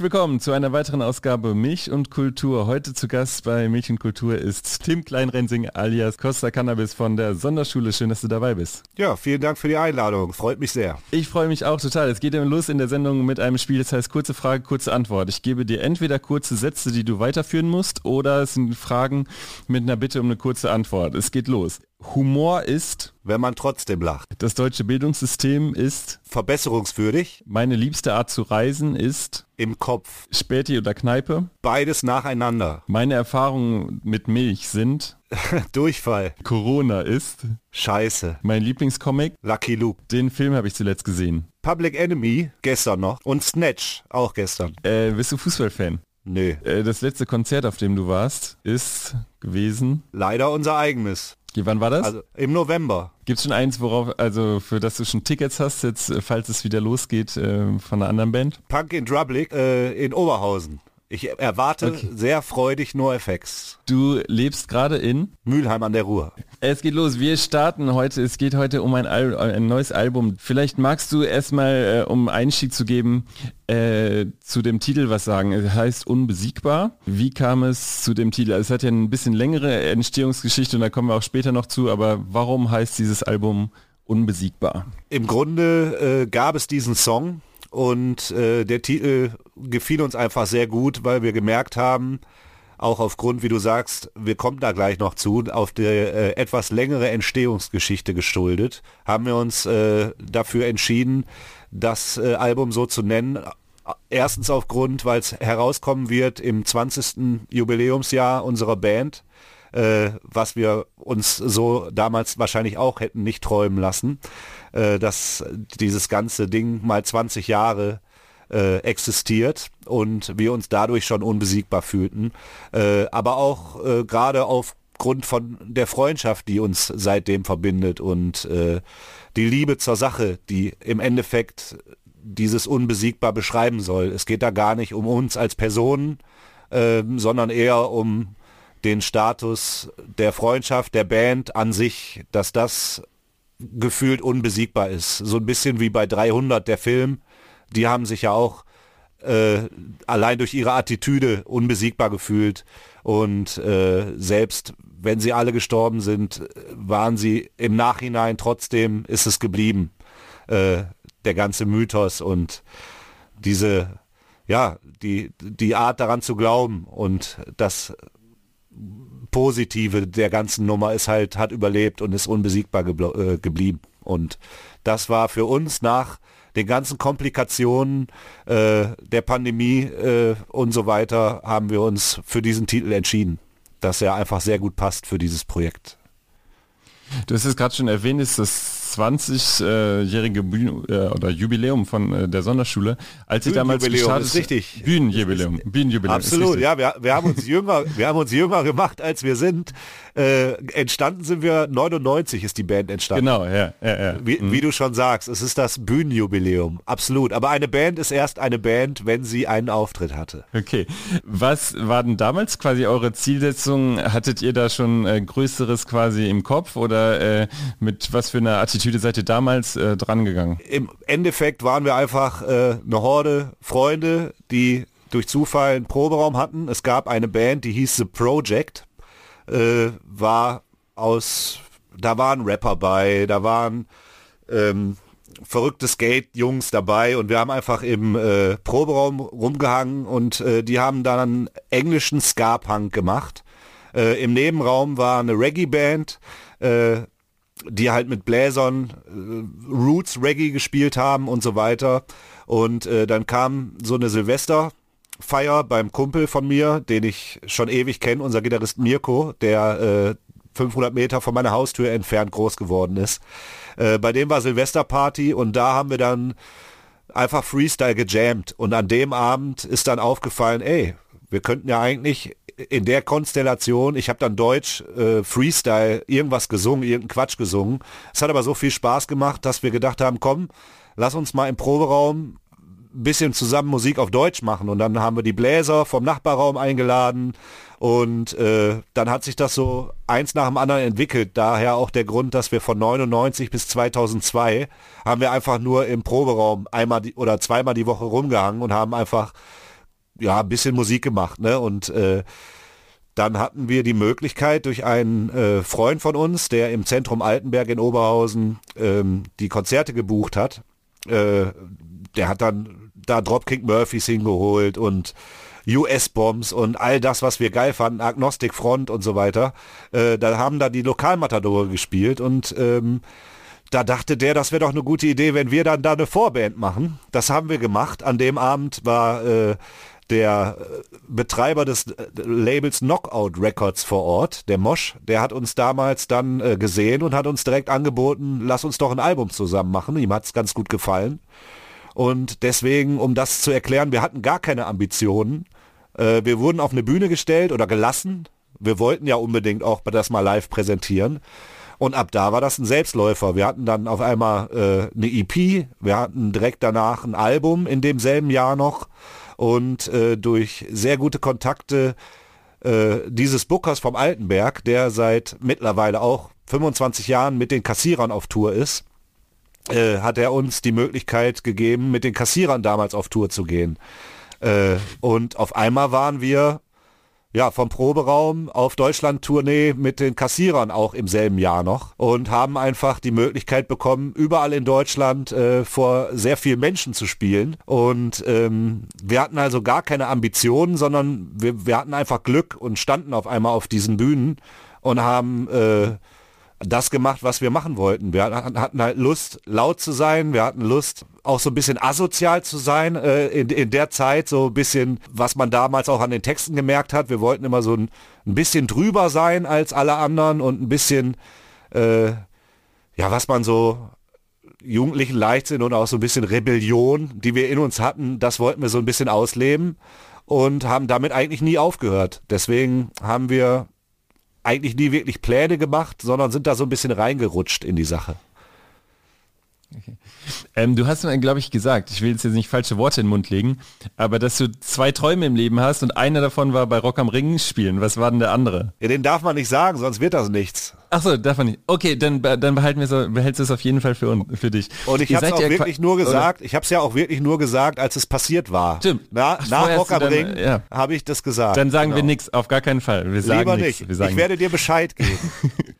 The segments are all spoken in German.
Herzlich willkommen zu einer weiteren Ausgabe Milch und Kultur. Heute zu Gast bei Milch und Kultur ist Tim Kleinrensing alias Costa Cannabis von der Sonderschule. Schön, dass du dabei bist. Ja, vielen Dank für die Einladung. Freut mich sehr. Ich freue mich auch total. Es geht los in der Sendung mit einem Spiel, das heißt kurze Frage, kurze Antwort. Ich gebe dir entweder kurze Sätze, die du weiterführen musst, oder es sind Fragen mit einer Bitte um eine kurze Antwort. Es geht los. Humor ist, wenn man trotzdem lacht. Das deutsche Bildungssystem ist verbesserungswürdig. Meine liebste Art zu reisen ist im Kopf. Späti oder Kneipe? Beides nacheinander. Meine Erfahrungen mit Milch sind Durchfall. Corona ist Scheiße. Mein Lieblingscomic Lucky Luke. Den Film habe ich zuletzt gesehen. Public Enemy gestern noch und Snatch auch gestern. Äh, bist du Fußballfan? Nö. Äh, das letzte Konzert, auf dem du warst, ist gewesen? Leider unser eigenes. Wann war das? Also im November. Gibt es schon eins, worauf, also für das du schon Tickets hast, jetzt falls es wieder losgeht äh, von einer anderen Band? Punk in Drublic äh, in Oberhausen. Ich erwarte okay. sehr freudig NoFX. Du lebst gerade in Mülheim an der Ruhr. Es geht los. Wir starten heute. Es geht heute um ein, Al ein neues Album. Vielleicht magst du erstmal, äh, um Einstieg zu geben, äh, zu dem Titel was sagen. Es heißt Unbesiegbar. Wie kam es zu dem Titel? Also es hat ja ein bisschen längere Entstehungsgeschichte und da kommen wir auch später noch zu. Aber warum heißt dieses Album Unbesiegbar? Im Grunde äh, gab es diesen Song und äh, der Titel gefiel uns einfach sehr gut, weil wir gemerkt haben, auch aufgrund, wie du sagst, wir kommen da gleich noch zu, auf die äh, etwas längere Entstehungsgeschichte geschuldet, haben wir uns äh, dafür entschieden, das äh, Album so zu nennen. Erstens aufgrund, weil es herauskommen wird im 20. Jubiläumsjahr unserer Band, äh, was wir uns so damals wahrscheinlich auch hätten nicht träumen lassen äh, dass dieses ganze Ding mal 20 Jahre äh, existiert und wir uns dadurch schon unbesiegbar fühlten. Äh, aber auch äh, gerade aufgrund von der Freundschaft, die uns seitdem verbindet und äh, die Liebe zur Sache, die im Endeffekt dieses unbesiegbar beschreiben soll. Es geht da gar nicht um uns als Personen, äh, sondern eher um den Status der Freundschaft, der Band an sich, dass das gefühlt unbesiegbar ist. So ein bisschen wie bei 300 der Film. Die haben sich ja auch äh, allein durch ihre Attitüde unbesiegbar gefühlt. Und äh, selbst wenn sie alle gestorben sind, waren sie im Nachhinein trotzdem, ist es geblieben. Äh, der ganze Mythos und diese, ja, die, die Art daran zu glauben und das Positive der ganzen Nummer ist halt, hat überlebt und ist unbesiegbar äh, geblieben. Und das war für uns nach den ganzen Komplikationen äh, der Pandemie äh, und so weiter, haben wir uns für diesen Titel entschieden, dass er einfach sehr gut passt für dieses Projekt. Du hast es gerade schon erwähnt, ist das 20-jährige Bühnen äh, oder Jubiläum von äh, der Sonderschule, als ich damals gestartet ist richtig. Bühnenjubiläum, Bühnenjubiläum. Absolut, ja, wir, wir haben uns jünger, wir haben uns jünger gemacht, als wir sind. Äh, entstanden sind wir 99 ist die Band entstanden. Genau, ja, ja, ja. Wie, mhm. wie du schon sagst, es ist das Bühnenjubiläum, absolut. Aber eine Band ist erst eine Band, wenn sie einen Auftritt hatte. Okay, was war denn damals quasi eure Zielsetzung? Hattet ihr da schon äh, größeres quasi im Kopf oder äh, mit was für einer Attitüde Attitüde seid ihr damals äh, dran gegangen? Im Endeffekt waren wir einfach äh, eine Horde Freunde, die durch Zufall einen Proberaum hatten. Es gab eine Band, die hieß The Project, äh, war aus, da waren Rapper bei, da waren ähm, verrückte Skate-Jungs dabei und wir haben einfach im äh, Proberaum rumgehangen und äh, die haben dann englischen Ska-Punk gemacht. Äh, Im Nebenraum war eine Reggae-Band, äh, die halt mit Bläsern äh, Roots Reggae gespielt haben und so weiter. Und äh, dann kam so eine Silvesterfeier beim Kumpel von mir, den ich schon ewig kenne, unser Gitarrist Mirko, der äh, 500 Meter von meiner Haustür entfernt groß geworden ist. Äh, bei dem war Silvesterparty und da haben wir dann einfach Freestyle gejammt. Und an dem Abend ist dann aufgefallen, ey, wir könnten ja eigentlich in der Konstellation, ich habe dann Deutsch, äh, Freestyle, irgendwas gesungen, irgendeinen Quatsch gesungen. Es hat aber so viel Spaß gemacht, dass wir gedacht haben, komm, lass uns mal im Proberaum ein bisschen zusammen Musik auf Deutsch machen. Und dann haben wir die Bläser vom Nachbarraum eingeladen und äh, dann hat sich das so eins nach dem anderen entwickelt. Daher auch der Grund, dass wir von 99 bis 2002 haben wir einfach nur im Proberaum einmal die, oder zweimal die Woche rumgehangen und haben einfach ja, ein bisschen Musik gemacht, ne? Und äh, dann hatten wir die Möglichkeit durch einen äh, Freund von uns, der im Zentrum Altenberg in Oberhausen ähm, die Konzerte gebucht hat. Äh, der hat dann da Dropkick Murphys hingeholt und US-Bombs und all das, was wir geil fanden, Agnostic Front und so weiter. Äh, da haben da die Lokalmatadore gespielt und ähm, da dachte der, das wäre doch eine gute Idee, wenn wir dann da eine Vorband machen. Das haben wir gemacht. An dem Abend war äh, der äh, Betreiber des äh, Labels Knockout Records vor Ort, der Mosch, der hat uns damals dann äh, gesehen und hat uns direkt angeboten, lass uns doch ein Album zusammen machen. Ihm hat es ganz gut gefallen. Und deswegen, um das zu erklären, wir hatten gar keine Ambitionen. Äh, wir wurden auf eine Bühne gestellt oder gelassen. Wir wollten ja unbedingt auch das mal live präsentieren. Und ab da war das ein Selbstläufer. Wir hatten dann auf einmal äh, eine EP, wir hatten direkt danach ein Album in demselben Jahr noch und äh, durch sehr gute Kontakte äh, dieses Bookers vom Altenberg, der seit mittlerweile auch 25 Jahren mit den Kassierern auf Tour ist, äh, hat er uns die Möglichkeit gegeben, mit den Kassierern damals auf Tour zu gehen. Äh, und auf einmal waren wir ja, vom Proberaum auf Deutschland-Tournee mit den Kassierern auch im selben Jahr noch und haben einfach die Möglichkeit bekommen, überall in Deutschland äh, vor sehr vielen Menschen zu spielen. Und ähm, wir hatten also gar keine Ambitionen, sondern wir, wir hatten einfach Glück und standen auf einmal auf diesen Bühnen und haben äh, das gemacht, was wir machen wollten. Wir hatten halt Lust, laut zu sein. Wir hatten Lust, auch so ein bisschen asozial zu sein äh, in, in der Zeit. So ein bisschen, was man damals auch an den Texten gemerkt hat. Wir wollten immer so ein, ein bisschen drüber sein als alle anderen und ein bisschen, äh, ja, was man so jugendlichen Leichtsinn und auch so ein bisschen Rebellion, die wir in uns hatten, das wollten wir so ein bisschen ausleben und haben damit eigentlich nie aufgehört. Deswegen haben wir eigentlich nie wirklich Pläne gemacht, sondern sind da so ein bisschen reingerutscht in die Sache. Okay. Ähm, du hast mir, glaube ich, gesagt, ich will jetzt, jetzt nicht falsche Worte in den Mund legen, aber dass du zwei Träume im Leben hast und einer davon war bei Rock am Ring spielen. Was war denn der andere? Ja, den darf man nicht sagen, sonst wird das nichts. Ach so, darf man nicht. Okay, dann, dann behalten wir behältst du es auf jeden Fall für, für dich. Und ich habe es auch ja wirklich nur gesagt, oder? ich habe es ja auch wirklich nur gesagt, als es passiert war. Stimmt. Na, Ach, nach Rock am Ring ja. habe ich das gesagt. Dann sagen genau. wir nichts, auf gar keinen Fall. Wir sagen Lieber nix. nicht. Wir sagen ich werde dir Bescheid geben.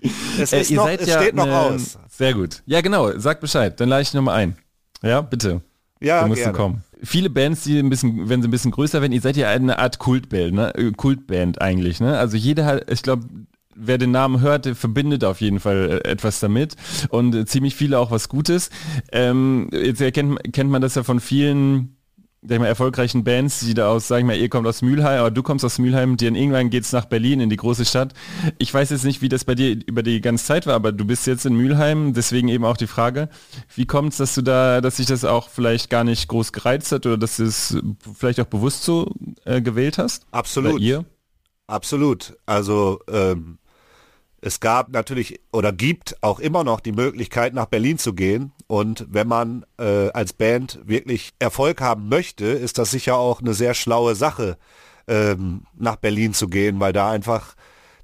es, ist äh, noch, es steht noch aus. Sehr gut. Ja, genau. Sag Bescheid. Dann lade ich nochmal ein. Ja, bitte. Ja, du musst gerne. kommen. Viele Bands, die ein bisschen, wenn sie ein bisschen größer werden, ihr seid ja eine Art Kultband, ne? Äh, Kultband eigentlich, ne? Also jeder hat, ich glaube, wer den Namen hört, verbindet auf jeden Fall äh, etwas damit und äh, ziemlich viele auch was Gutes. Ähm, jetzt erkennt, kennt man das ja von vielen sag ich mal, erfolgreichen Bands, die da aus, sag ich mal, ihr kommt aus Mülheim, aber du kommst aus Mülheim, dir irgendwann geht's nach Berlin, in die große Stadt. Ich weiß jetzt nicht, wie das bei dir über die ganze Zeit war, aber du bist jetzt in Mülheim, deswegen eben auch die Frage, wie kommt's, dass du da, dass sich das auch vielleicht gar nicht groß gereizt hat oder dass du es vielleicht auch bewusst so äh, gewählt hast? Absolut. Bei ihr? Absolut. Also ähm, es gab natürlich oder gibt auch immer noch die Möglichkeit, nach Berlin zu gehen. Und wenn man äh, als Band wirklich Erfolg haben möchte, ist das sicher auch eine sehr schlaue Sache, ähm, nach Berlin zu gehen, weil da einfach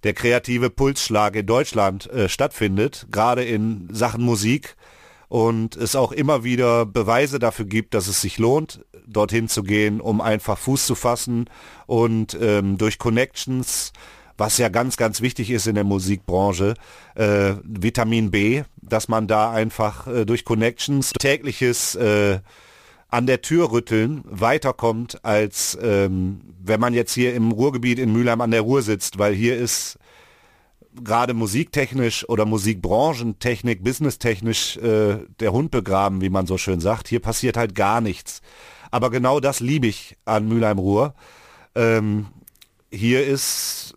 der kreative Pulsschlag in Deutschland äh, stattfindet, gerade in Sachen Musik. Und es auch immer wieder Beweise dafür gibt, dass es sich lohnt, dorthin zu gehen, um einfach Fuß zu fassen und ähm, durch Connections was ja ganz, ganz wichtig ist in der Musikbranche, äh, Vitamin B, dass man da einfach äh, durch Connections tägliches äh, an der Tür rütteln weiterkommt, als ähm, wenn man jetzt hier im Ruhrgebiet in Mülheim an der Ruhr sitzt, weil hier ist gerade musiktechnisch oder musikbranchentechnik, businesstechnisch äh, der Hund begraben, wie man so schön sagt. Hier passiert halt gar nichts. Aber genau das liebe ich an Mülheim Ruhr. Ähm, hier ist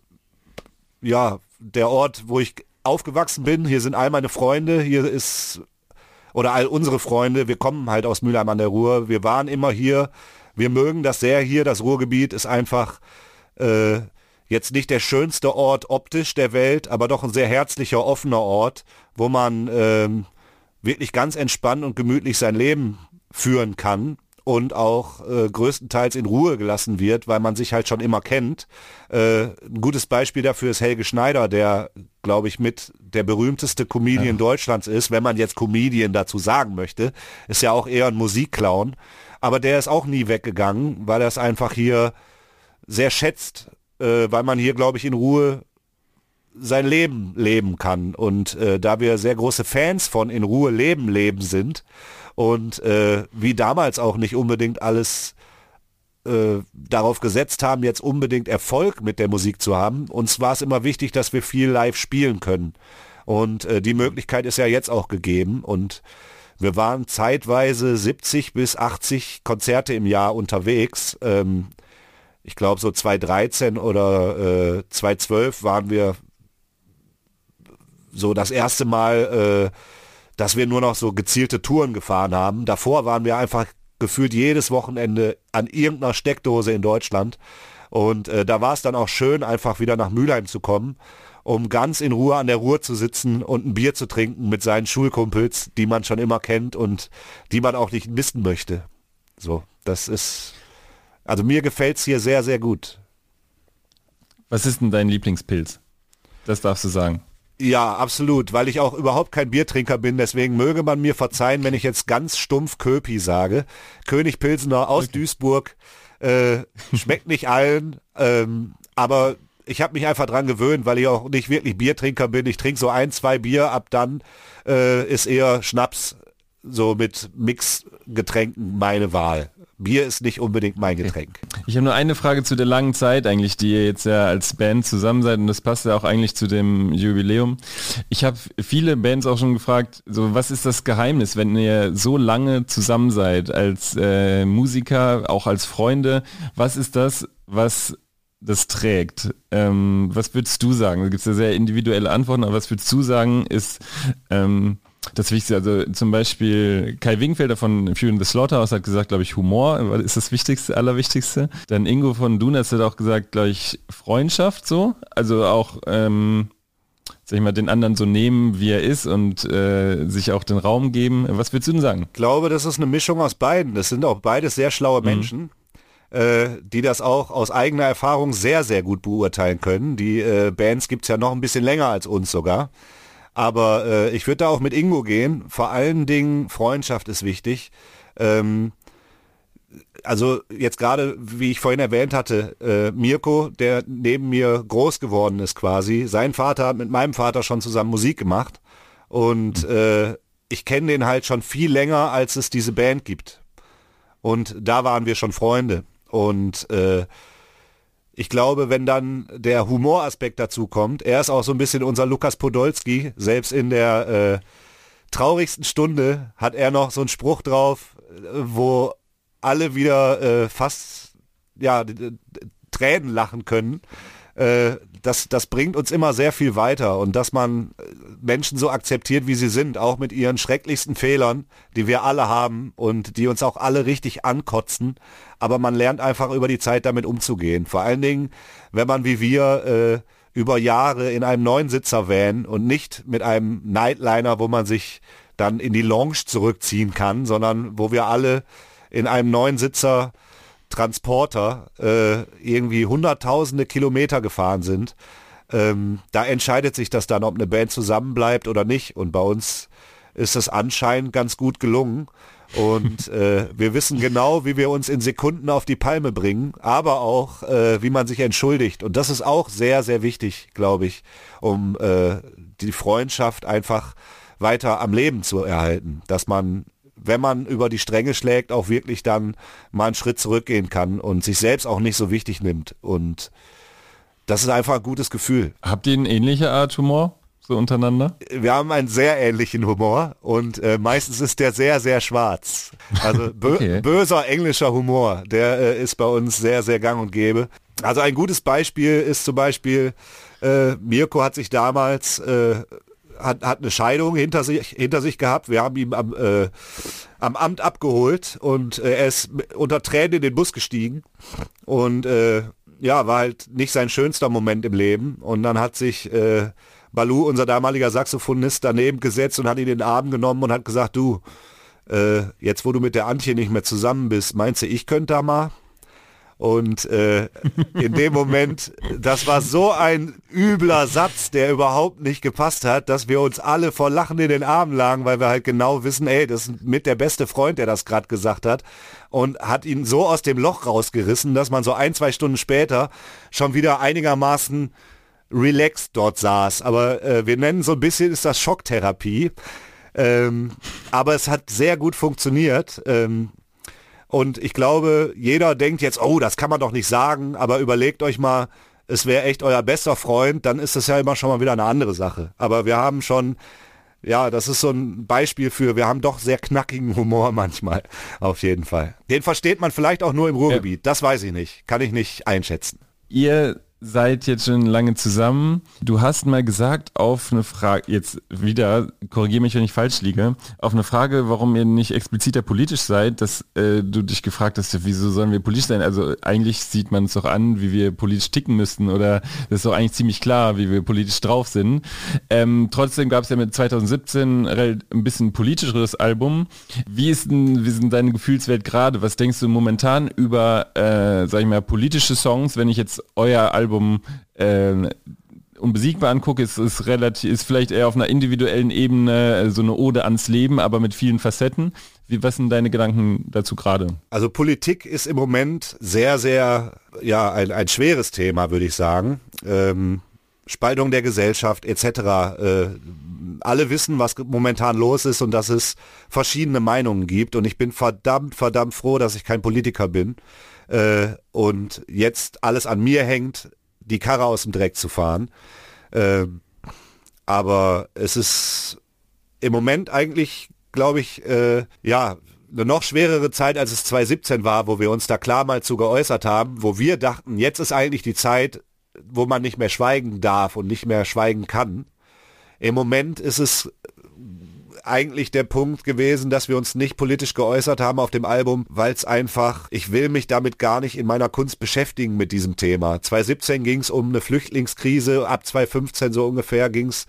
ja, der Ort, wo ich aufgewachsen bin. Hier sind all meine Freunde. Hier ist, oder all unsere Freunde. Wir kommen halt aus Mülheim an der Ruhr. Wir waren immer hier. Wir mögen das sehr hier. Das Ruhrgebiet ist einfach äh, jetzt nicht der schönste Ort optisch der Welt, aber doch ein sehr herzlicher, offener Ort, wo man äh, wirklich ganz entspannt und gemütlich sein Leben führen kann. und auch äh, größtenteils in Ruhe gelassen wird, weil man sich halt schon immer kennt. Äh, ein gutes Beispiel dafür ist Helge Schneider, der, glaube ich, mit der berühmteste Comedian ja. Deutschlands ist, wenn man jetzt Comedian dazu sagen möchte. Ist ja auch eher ein Musikclown. Aber der ist auch nie weggegangen, weil er es einfach hier sehr schätzt, äh, weil man hier, glaube ich, in Ruhe sein Leben leben kann. Und äh, da wir sehr große Fans von In Ruhe leben leben sind und äh, wie damals auch nicht unbedingt alles äh, darauf gesetzt haben, jetzt unbedingt Erfolg mit der Musik zu haben, uns war es immer wichtig, dass wir viel live spielen können. Und äh, die Möglichkeit ist ja jetzt auch gegeben. Und wir waren zeitweise 70 bis 80 Konzerte im Jahr unterwegs. Ähm, ich glaube so 2013 oder äh, 2012 waren wir so das erste Mal, äh, dass wir nur noch so gezielte Touren gefahren haben. Davor waren wir einfach gefühlt jedes Wochenende an irgendeiner Steckdose in Deutschland. Und äh, da war es dann auch schön, einfach wieder nach Mülheim zu kommen, um ganz in Ruhe an der Ruhr zu sitzen und ein Bier zu trinken mit seinen Schulkumpels, die man schon immer kennt und die man auch nicht missen möchte. So, das ist, also mir gefällt es hier sehr, sehr gut. Was ist denn dein Lieblingspilz? Das darfst du sagen. Ja, absolut, weil ich auch überhaupt kein Biertrinker bin, deswegen möge man mir verzeihen, wenn ich jetzt ganz stumpf Köpi sage. König Pilsener aus okay. Duisburg äh, schmeckt nicht allen, ähm, aber ich habe mich einfach dran gewöhnt, weil ich auch nicht wirklich Biertrinker bin. Ich trinke so ein, zwei Bier, ab dann äh, ist eher Schnaps so mit Mixgetränken meine Wahl. Bier ist nicht unbedingt mein Getränk. Ich habe nur eine Frage zu der langen Zeit eigentlich, die ihr jetzt ja als Band zusammen seid und das passt ja auch eigentlich zu dem Jubiläum. Ich habe viele Bands auch schon gefragt, so was ist das Geheimnis, wenn ihr so lange zusammen seid als äh, Musiker, auch als Freunde? Was ist das, was das trägt? Ähm, was würdest du sagen? Da gibt es ja sehr individuelle Antworten, aber was würdest du sagen, ist ähm, das Wichtigste, also zum Beispiel Kai Wingfelder von Fury in the Slaughterhouse hat gesagt, glaube ich, Humor ist das Wichtigste, Allerwichtigste. Dann Ingo von Dunas hat auch gesagt, glaube ich, Freundschaft so. Also auch, ähm, sag ich mal, den anderen so nehmen, wie er ist und äh, sich auch den Raum geben. Was würdest du denn sagen? Ich glaube, das ist eine Mischung aus beiden. Das sind auch beides sehr schlaue mhm. Menschen. Äh, die das auch aus eigener Erfahrung sehr, sehr gut beurteilen können. Die äh, Bands gibt es ja noch ein bisschen länger als uns sogar. Aber äh, ich würde da auch mit Ingo gehen. Vor allen Dingen Freundschaft ist wichtig. Ähm, also jetzt gerade, wie ich vorhin erwähnt hatte, äh, Mirko, der neben mir groß geworden ist quasi. Sein Vater hat mit meinem Vater schon zusammen Musik gemacht. Und äh, ich kenne den halt schon viel länger, als es diese Band gibt. Und da waren wir schon Freunde. Und äh, ich glaube, wenn dann der Humoraspekt dazu kommt, er ist auch so ein bisschen unser Lukas Podolski, selbst in der äh, traurigsten Stunde hat er noch so einen Spruch drauf, äh, wo alle wieder äh, fast ja Tränen lachen können. Äh, das, das bringt uns immer sehr viel weiter und dass man äh, Menschen so akzeptiert, wie sie sind, auch mit ihren schrecklichsten Fehlern, die wir alle haben und die uns auch alle richtig ankotzen, aber man lernt einfach über die Zeit damit umzugehen. Vor allen Dingen, wenn man wie wir äh, über Jahre in einem Neunsitzer-Van und nicht mit einem Nightliner, wo man sich dann in die Lounge zurückziehen kann, sondern wo wir alle in einem Neunsitzer Transporter äh, irgendwie hunderttausende Kilometer gefahren sind. Ähm, da entscheidet sich das dann, ob eine Band zusammenbleibt oder nicht. Und bei uns ist es anscheinend ganz gut gelungen. Und äh, wir wissen genau, wie wir uns in Sekunden auf die Palme bringen, aber auch, äh, wie man sich entschuldigt. Und das ist auch sehr, sehr wichtig, glaube ich, um äh, die Freundschaft einfach weiter am Leben zu erhalten. Dass man wenn man über die Stränge schlägt, auch wirklich dann mal einen Schritt zurückgehen kann und sich selbst auch nicht so wichtig nimmt. Und das ist einfach ein gutes Gefühl. Habt ihr eine ähnliche Art Humor? So untereinander? Wir haben einen sehr ähnlichen Humor und äh, meistens ist der sehr, sehr schwarz. Also bö okay. böser englischer Humor, der äh, ist bei uns sehr, sehr gang und gäbe. Also ein gutes Beispiel ist zum Beispiel, äh, Mirko hat sich damals äh, hat, hat eine Scheidung hinter sich, hinter sich gehabt. Wir haben ihn am, äh, am Amt abgeholt und äh, er ist unter Tränen in den Bus gestiegen und äh, ja, war halt nicht sein schönster Moment im Leben. Und dann hat sich äh, Balu, unser damaliger Saxophonist, daneben gesetzt und hat ihn in den Arm genommen und hat gesagt, du, äh, jetzt wo du mit der Antje nicht mehr zusammen bist, meinst du, ich könnte da mal? Und äh, in dem Moment, das war so ein übler Satz, der überhaupt nicht gepasst hat, dass wir uns alle vor Lachen in den Armen lagen, weil wir halt genau wissen, ey, das ist mit der beste Freund, der das gerade gesagt hat. Und hat ihn so aus dem Loch rausgerissen, dass man so ein, zwei Stunden später schon wieder einigermaßen relaxed dort saß. Aber äh, wir nennen so ein bisschen, ist das Schocktherapie. Ähm, aber es hat sehr gut funktioniert. Ähm, und ich glaube, jeder denkt jetzt, oh, das kann man doch nicht sagen, aber überlegt euch mal, es wäre echt euer bester Freund, dann ist das ja immer schon mal wieder eine andere Sache. Aber wir haben schon, ja, das ist so ein Beispiel für, wir haben doch sehr knackigen Humor manchmal, auf jeden Fall. Den versteht man vielleicht auch nur im Ruhrgebiet, ja. das weiß ich nicht, kann ich nicht einschätzen. Ihr seid jetzt schon lange zusammen. Du hast mal gesagt auf eine Frage, jetzt wieder, korrigiere mich, wenn ich falsch liege, auf eine Frage, warum ihr nicht expliziter politisch seid, dass äh, du dich gefragt hast, wieso sollen wir politisch sein? Also eigentlich sieht man es doch an, wie wir politisch ticken müssten oder das ist doch eigentlich ziemlich klar, wie wir politisch drauf sind. Ähm, trotzdem gab es ja mit 2017 ein bisschen politischeres Album. Wie ist denn, wie sind deine Gefühlswelt gerade? Was denkst du momentan über, äh, sag ich mal, politische Songs, wenn ich jetzt euer Album Album äh, unbesiegbar angucke, ist, ist relativ, ist vielleicht eher auf einer individuellen Ebene äh, so eine Ode ans Leben, aber mit vielen Facetten. Wie, was sind deine Gedanken dazu gerade? Also Politik ist im Moment sehr, sehr, ja, ein, ein schweres Thema, würde ich sagen. Ähm, Spaltung der Gesellschaft etc. Äh, alle wissen, was momentan los ist und dass es verschiedene Meinungen gibt. Und ich bin verdammt, verdammt froh, dass ich kein Politiker bin äh, und jetzt alles an mir hängt, die Karre aus dem Dreck zu fahren. Äh, aber es ist im Moment eigentlich, glaube ich, äh, ja, eine noch schwerere Zeit, als es 2017 war, wo wir uns da klar mal zu geäußert haben, wo wir dachten, jetzt ist eigentlich die Zeit, wo man nicht mehr schweigen darf und nicht mehr schweigen kann. Im Moment ist es eigentlich der Punkt gewesen, dass wir uns nicht politisch geäußert haben auf dem Album, weil es einfach, ich will mich damit gar nicht in meiner Kunst beschäftigen mit diesem Thema. 2017 ging es um eine Flüchtlingskrise, ab 2015 so ungefähr ging es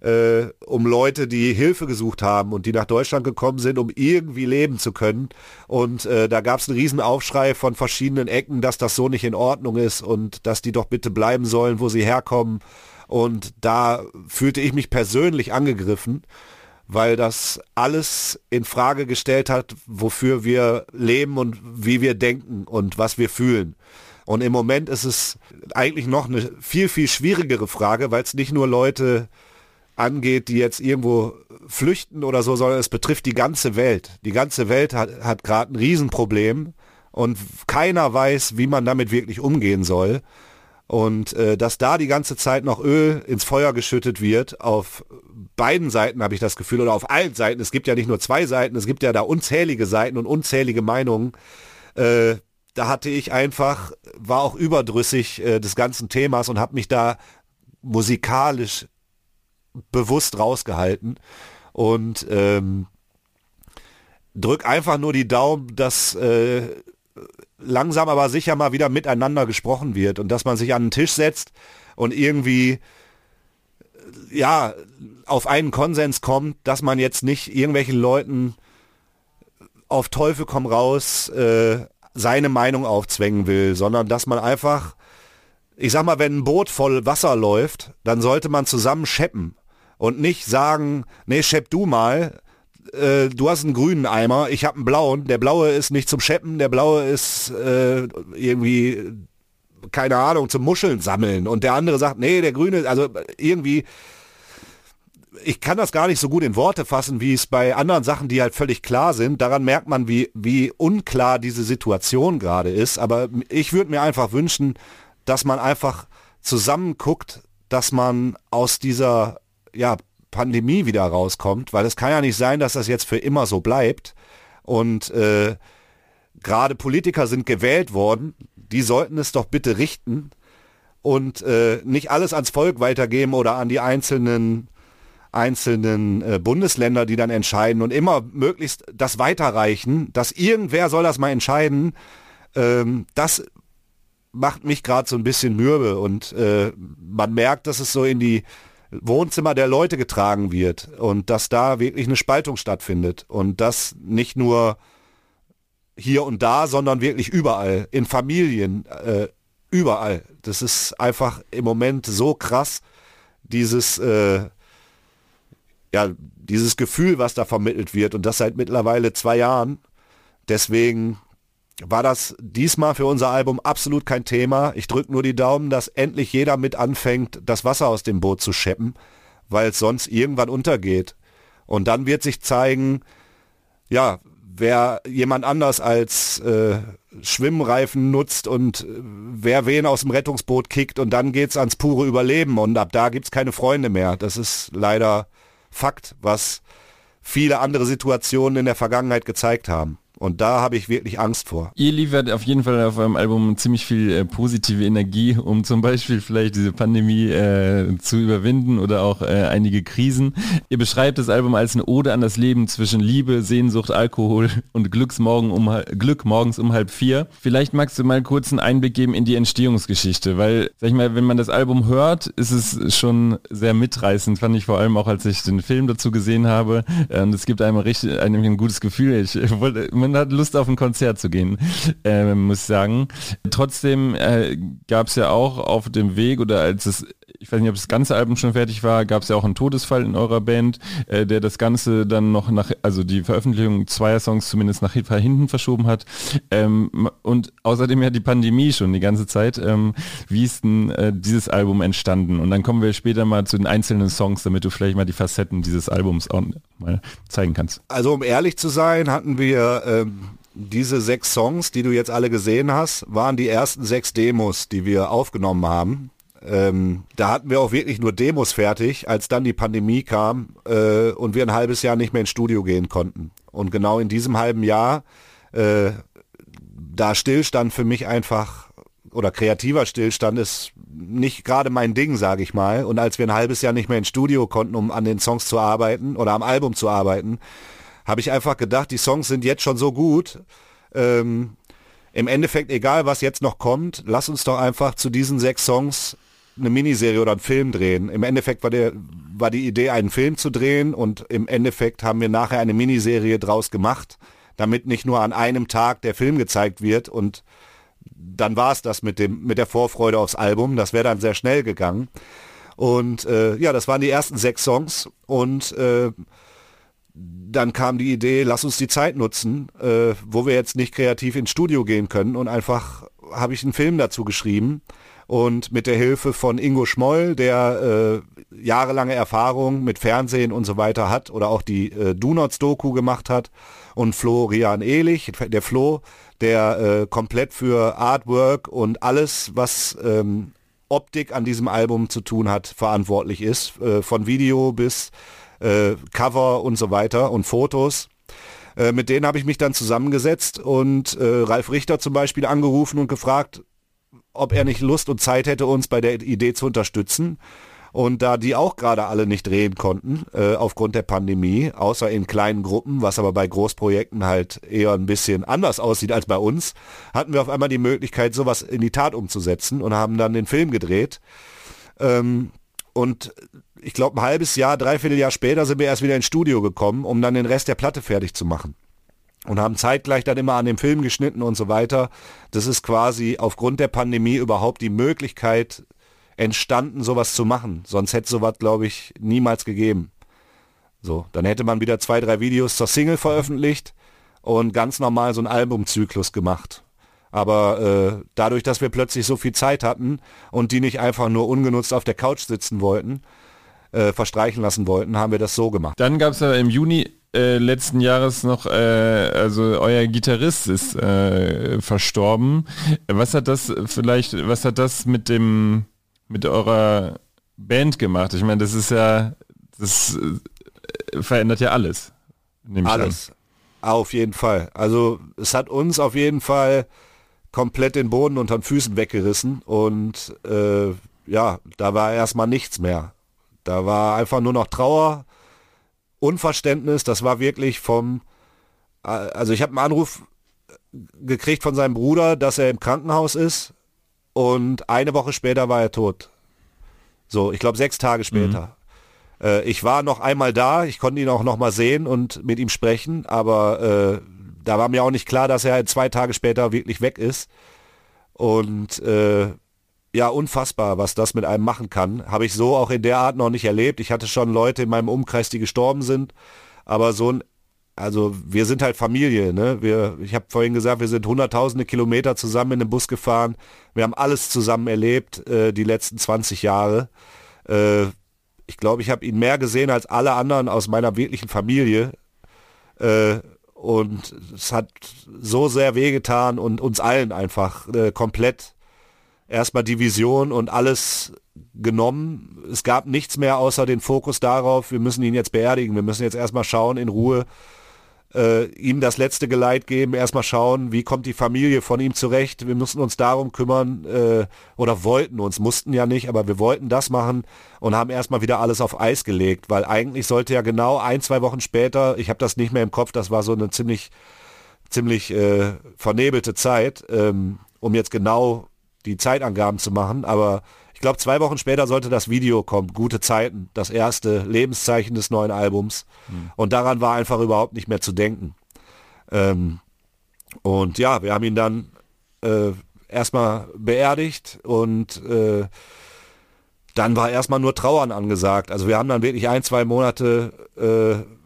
äh, um Leute, die Hilfe gesucht haben und die nach Deutschland gekommen sind, um irgendwie leben zu können. Und äh, da gab es einen riesen Aufschrei von verschiedenen Ecken, dass das so nicht in Ordnung ist und dass die doch bitte bleiben sollen, wo sie herkommen. Und da fühlte ich mich persönlich angegriffen weil das alles in Frage gestellt hat, wofür wir leben und wie wir denken und was wir fühlen. Und im Moment ist es eigentlich noch eine viel, viel schwierigere Frage, weil es nicht nur Leute angeht, die jetzt irgendwo flüchten oder so, sondern es betrifft die ganze Welt. Die ganze Welt hat, hat gerade ein Riesenproblem und keiner weiß, wie man damit wirklich umgehen soll. Und äh, dass da die ganze Zeit noch Öl ins Feuer geschüttet wird, auf beiden Seiten habe ich das Gefühl, oder auf allen Seiten, es gibt ja nicht nur zwei Seiten, es gibt ja da unzählige Seiten und unzählige Meinungen. Äh, da hatte ich einfach, war auch überdrüssig äh, des ganzen Themas und habe mich da musikalisch bewusst rausgehalten. Und ähm, drück einfach nur die Daumen, dass äh, langsam aber sicher mal wieder miteinander gesprochen wird und dass man sich an den Tisch setzt und irgendwie ja auf einen Konsens kommt, dass man jetzt nicht irgendwelchen Leuten auf Teufel komm raus äh, seine Meinung aufzwängen will, sondern dass man einfach, ich sag mal, wenn ein Boot voll Wasser läuft, dann sollte man zusammen scheppen und nicht sagen, nee, schepp du mal, äh, du hast einen grünen Eimer, ich habe einen blauen. Der blaue ist nicht zum Scheppen, der blaue ist äh, irgendwie, keine Ahnung, zum Muscheln sammeln. Und der andere sagt, nee, der grüne, also irgendwie, ich kann das gar nicht so gut in Worte fassen, wie es bei anderen Sachen, die halt völlig klar sind. Daran merkt man, wie, wie unklar diese Situation gerade ist. Aber ich würde mir einfach wünschen, dass man einfach zusammen guckt, dass man aus dieser ja, Pandemie wieder rauskommt, weil es kann ja nicht sein, dass das jetzt für immer so bleibt. Und äh, gerade Politiker sind gewählt worden, die sollten es doch bitte richten und äh, nicht alles ans Volk weitergeben oder an die einzelnen einzelnen äh, Bundesländer, die dann entscheiden und immer möglichst das weiterreichen, dass irgendwer soll das mal entscheiden, ähm, das macht mich gerade so ein bisschen mürbe und äh, man merkt, dass es so in die Wohnzimmer der Leute getragen wird und dass da wirklich eine Spaltung stattfindet und das nicht nur hier und da, sondern wirklich überall, in Familien, äh, überall. Das ist einfach im Moment so krass, dieses, äh, ja, dieses Gefühl, was da vermittelt wird und das seit mittlerweile zwei Jahren. Deswegen war das diesmal für unser Album absolut kein Thema. Ich drücke nur die Daumen, dass endlich jeder mit anfängt, das Wasser aus dem Boot zu scheppen, weil es sonst irgendwann untergeht. Und dann wird sich zeigen, ja, wer jemand anders als äh, Schwimmreifen nutzt und äh, wer wen aus dem Rettungsboot kickt und dann geht's ans pure Überleben und ab da gibt's keine Freunde mehr. Das ist leider Fakt, was viele andere Situationen in der Vergangenheit gezeigt haben. Und da habe ich wirklich Angst vor. Ihr liefert auf jeden Fall auf eurem Album ziemlich viel äh, positive Energie, um zum Beispiel vielleicht diese Pandemie äh, zu überwinden oder auch äh, einige Krisen. Ihr beschreibt das Album als eine Ode an das Leben zwischen Liebe, Sehnsucht, Alkohol und Glücksmorgen um, Glück morgens um halb vier. Vielleicht magst du mal kurz einen Einblick geben in die Entstehungsgeschichte, weil, sag ich mal, wenn man das Album hört, ist es schon sehr mitreißend, fand ich vor allem auch, als ich den Film dazu gesehen habe. Und es gibt einem richtig einem ein gutes Gefühl. Ich wollte, man hat Lust auf ein Konzert zu gehen, äh, muss ich sagen. Trotzdem äh, gab es ja auch auf dem Weg oder als es ich weiß nicht, ob das ganze Album schon fertig war, gab es ja auch einen Todesfall in eurer Band, äh, der das Ganze dann noch nach, also die Veröffentlichung zweier Songs zumindest nach hinten verschoben hat. Ähm, und außerdem ja die Pandemie schon die ganze Zeit. Ähm, wie ist denn äh, dieses Album entstanden? Und dann kommen wir später mal zu den einzelnen Songs, damit du vielleicht mal die Facetten dieses Albums auch mal zeigen kannst. Also um ehrlich zu sein, hatten wir ähm, diese sechs Songs, die du jetzt alle gesehen hast, waren die ersten sechs Demos, die wir aufgenommen haben. Ähm, da hatten wir auch wirklich nur Demos fertig, als dann die Pandemie kam äh, und wir ein halbes Jahr nicht mehr ins Studio gehen konnten. Und genau in diesem halben Jahr, äh, da Stillstand für mich einfach oder kreativer Stillstand ist nicht gerade mein Ding, sage ich mal. Und als wir ein halbes Jahr nicht mehr ins Studio konnten, um an den Songs zu arbeiten oder am Album zu arbeiten, habe ich einfach gedacht, die Songs sind jetzt schon so gut. Ähm, Im Endeffekt, egal was jetzt noch kommt, lass uns doch einfach zu diesen sechs Songs eine Miniserie oder einen Film drehen. Im Endeffekt war, der, war die Idee, einen Film zu drehen und im Endeffekt haben wir nachher eine Miniserie draus gemacht, damit nicht nur an einem Tag der Film gezeigt wird und dann war es das mit, dem, mit der Vorfreude aufs Album. Das wäre dann sehr schnell gegangen. Und äh, ja, das waren die ersten sechs Songs und äh, dann kam die Idee, lass uns die Zeit nutzen, äh, wo wir jetzt nicht kreativ ins Studio gehen können und einfach habe ich einen Film dazu geschrieben und mit der Hilfe von Ingo Schmoll, der äh, jahrelange Erfahrung mit Fernsehen und so weiter hat oder auch die äh, Donuts-Doku gemacht hat und Florian Ehlich, der Flo, der äh, komplett für Artwork und alles, was ähm, Optik an diesem Album zu tun hat, verantwortlich ist, äh, von Video bis äh, Cover und so weiter und Fotos. Äh, mit denen habe ich mich dann zusammengesetzt und äh, Ralf Richter zum Beispiel angerufen und gefragt, ob er nicht Lust und Zeit hätte, uns bei der Idee zu unterstützen. Und da die auch gerade alle nicht drehen konnten, äh, aufgrund der Pandemie, außer in kleinen Gruppen, was aber bei Großprojekten halt eher ein bisschen anders aussieht als bei uns, hatten wir auf einmal die Möglichkeit, sowas in die Tat umzusetzen und haben dann den Film gedreht. Ähm, und ich glaube, ein halbes Jahr, dreiviertel Jahr später sind wir erst wieder ins Studio gekommen, um dann den Rest der Platte fertig zu machen und haben zeitgleich dann immer an dem Film geschnitten und so weiter. Das ist quasi aufgrund der Pandemie überhaupt die Möglichkeit entstanden, sowas zu machen. Sonst hätte sowas, glaube ich, niemals gegeben. So, dann hätte man wieder zwei, drei Videos zur Single veröffentlicht und ganz normal so einen Albumzyklus gemacht. Aber äh, dadurch, dass wir plötzlich so viel Zeit hatten und die nicht einfach nur ungenutzt auf der Couch sitzen wollten, äh, verstreichen lassen wollten, haben wir das so gemacht. Dann gab es ja im Juni äh, letzten Jahres noch, äh, also euer Gitarrist ist äh, verstorben. Was hat das vielleicht, was hat das mit dem, mit eurer Band gemacht? Ich meine, das ist ja, das äh, verändert ja alles. Alles. Auf jeden Fall. Also es hat uns auf jeden Fall komplett den Boden unter den Füßen weggerissen und äh, ja, da war erstmal nichts mehr. Da war einfach nur noch Trauer, Unverständnis, das war wirklich vom, also ich habe einen Anruf gekriegt von seinem Bruder, dass er im Krankenhaus ist und eine Woche später war er tot. So, ich glaube sechs Tage später. Mhm. Äh, ich war noch einmal da, ich konnte ihn auch noch mal sehen und mit ihm sprechen, aber äh, da war mir auch nicht klar, dass er zwei Tage später wirklich weg ist. Und äh, ja, unfassbar, was das mit einem machen kann. Habe ich so auch in der Art noch nicht erlebt. Ich hatte schon Leute in meinem Umkreis, die gestorben sind, aber so ein also wir sind halt Familie, ne? Wir, ich habe vorhin gesagt, wir sind hunderttausende Kilometer zusammen in den Bus gefahren. Wir haben alles zusammen erlebt, äh, die letzten 20 Jahre. Äh, ich glaube, ich habe ihn mehr gesehen als alle anderen aus meiner wirklichen Familie. Äh, und es hat so sehr wehgetan und uns allen einfach äh, komplett erstmal die Vision und alles genommen. Es gab nichts mehr außer den Fokus darauf, wir müssen ihn jetzt beerdigen, wir müssen jetzt erstmal schauen in Ruhe, äh, ihm das letzte Geleit geben, erstmal schauen, wie kommt die Familie von ihm zurecht. Wir müssen uns darum kümmern äh, oder wollten uns, mussten ja nicht, aber wir wollten das machen und haben erstmal wieder alles auf Eis gelegt, weil eigentlich sollte ja genau ein, zwei Wochen später, ich habe das nicht mehr im Kopf, das war so eine ziemlich, ziemlich äh, vernebelte Zeit, ähm, um jetzt genau die Zeitangaben zu machen, aber ich glaube, zwei Wochen später sollte das Video kommen, Gute Zeiten, das erste Lebenszeichen des neuen Albums. Mhm. Und daran war einfach überhaupt nicht mehr zu denken. Ähm, und ja, wir haben ihn dann äh, erstmal beerdigt und äh, dann war erstmal nur Trauern angesagt. Also wir haben dann wirklich ein, zwei Monate äh,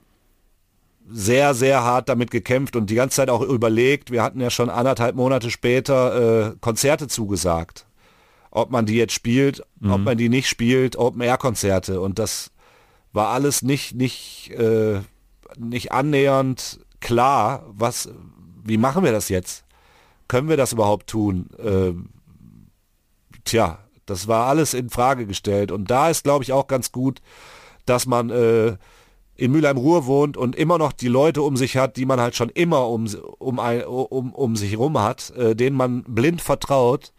sehr, sehr hart damit gekämpft und die ganze Zeit auch überlegt. Wir hatten ja schon anderthalb Monate später äh, Konzerte zugesagt ob man die jetzt spielt, mhm. ob man die nicht spielt, Open-Air-Konzerte. Und das war alles nicht, nicht, äh, nicht annähernd klar, was, wie machen wir das jetzt? Können wir das überhaupt tun? Äh, tja, das war alles in Frage gestellt. Und da ist, glaube ich, auch ganz gut, dass man äh, in Mülheim-Ruhr wohnt und immer noch die Leute um sich hat, die man halt schon immer um, um, um, um sich herum hat, äh, denen man blind vertraut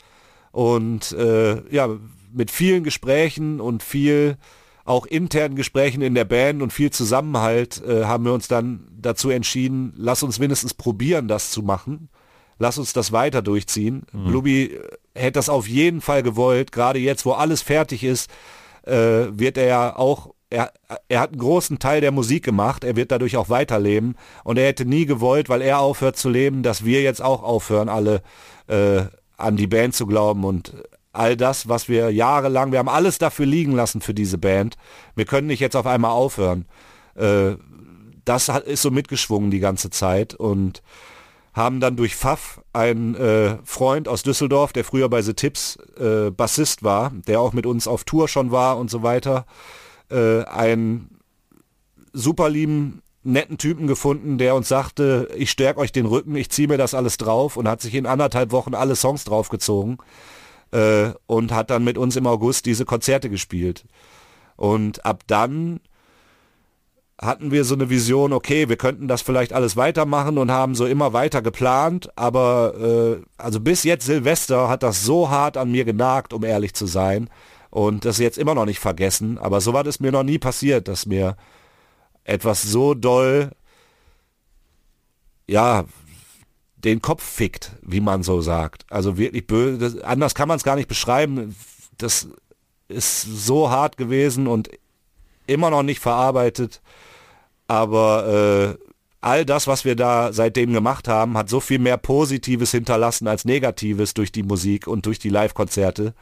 und äh, ja, mit vielen Gesprächen und viel auch internen Gesprächen in der Band und viel Zusammenhalt äh, haben wir uns dann dazu entschieden, lass uns mindestens probieren, das zu machen. Lass uns das weiter durchziehen. Mhm. Bluby äh, hätte das auf jeden Fall gewollt. Gerade jetzt, wo alles fertig ist, äh, wird er ja auch er, er hat einen großen Teil der Musik gemacht, er wird dadurch auch weiterleben und er hätte nie gewollt, weil er aufhört zu leben, dass wir jetzt auch aufhören, alle äh, an die Band zu glauben und all das, was wir jahrelang, wir haben alles dafür liegen lassen für diese Band. Wir können nicht jetzt auf einmal aufhören. Äh, das ist so mitgeschwungen die ganze Zeit und haben dann durch Pfaff einen äh, Freund aus Düsseldorf, der früher bei The Tips äh, Bassist war, der auch mit uns auf Tour schon war und so weiter, äh, einen super lieben netten Typen gefunden, der uns sagte, ich stärke euch den Rücken, ich ziehe mir das alles drauf und hat sich in anderthalb Wochen alle Songs draufgezogen äh, und hat dann mit uns im August diese Konzerte gespielt. Und ab dann hatten wir so eine Vision, okay, wir könnten das vielleicht alles weitermachen und haben so immer weiter geplant, aber äh, also bis jetzt Silvester hat das so hart an mir genagt, um ehrlich zu sein und das jetzt immer noch nicht vergessen, aber so war das mir noch nie passiert, dass mir etwas so doll, ja, den Kopf fickt, wie man so sagt. Also wirklich böse, das, anders kann man es gar nicht beschreiben. Das ist so hart gewesen und immer noch nicht verarbeitet. Aber äh, all das, was wir da seitdem gemacht haben, hat so viel mehr Positives hinterlassen als Negatives durch die Musik und durch die Live-Konzerte,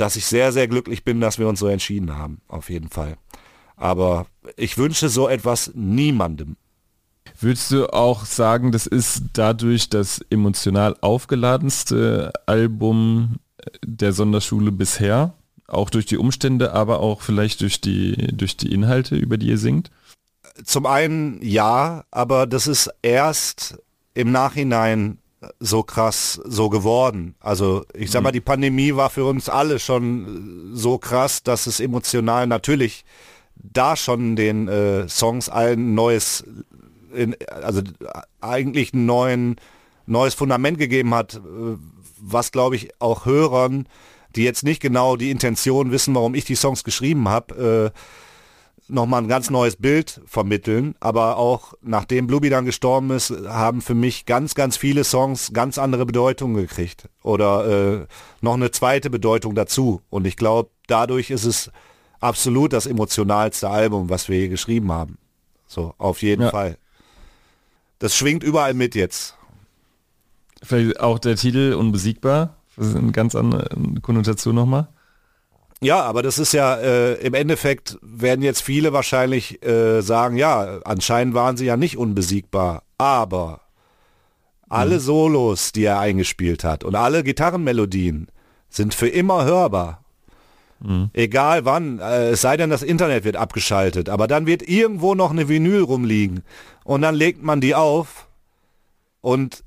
dass ich sehr, sehr glücklich bin, dass wir uns so entschieden haben, auf jeden Fall. Aber ich wünsche so etwas niemandem. Würdest du auch sagen, das ist dadurch das emotional aufgeladenste Album der Sonderschule bisher? Auch durch die Umstände, aber auch vielleicht durch die, durch die Inhalte, über die ihr singt? Zum einen ja, aber das ist erst im Nachhinein so krass so geworden. Also ich sag mal, die Pandemie war für uns alle schon so krass, dass es emotional natürlich da schon den äh, Songs ein neues, in, also eigentlich ein neuen, neues Fundament gegeben hat, äh, was glaube ich auch Hörern, die jetzt nicht genau die Intention wissen, warum ich die Songs geschrieben habe, äh, nochmal ein ganz neues Bild vermitteln. Aber auch nachdem Blueby dann gestorben ist, haben für mich ganz, ganz viele Songs ganz andere Bedeutungen gekriegt. Oder äh, noch eine zweite Bedeutung dazu. Und ich glaube, dadurch ist es absolut das emotionalste Album, was wir je geschrieben haben. So, auf jeden ja. Fall. Das schwingt überall mit jetzt. Vielleicht auch der Titel Unbesiegbar. Das ist eine ganz andere Konnotation nochmal. Ja, aber das ist ja äh, im Endeffekt werden jetzt viele wahrscheinlich äh, sagen, ja, anscheinend waren sie ja nicht unbesiegbar, aber alle mhm. Solos, die er eingespielt hat und alle Gitarrenmelodien sind für immer hörbar. Mhm. Egal wann, äh, es sei denn, das Internet wird abgeschaltet, aber dann wird irgendwo noch eine Vinyl rumliegen und dann legt man die auf und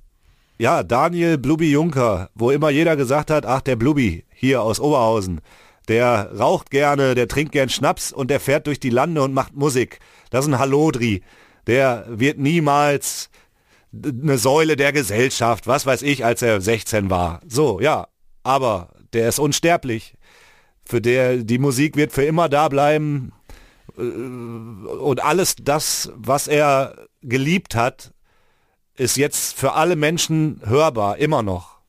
ja, Daniel Blubby Juncker, wo immer jeder gesagt hat, ach der Blubby hier aus Oberhausen, der raucht gerne, der trinkt gern Schnaps und der fährt durch die Lande und macht Musik. Das ist ein Hallodri. Der wird niemals eine Säule der Gesellschaft, was weiß ich, als er 16 war. So, ja. Aber der ist unsterblich. Für der, die Musik wird für immer da bleiben. Äh, und alles das, was er geliebt hat, ist jetzt für alle Menschen hörbar, immer noch.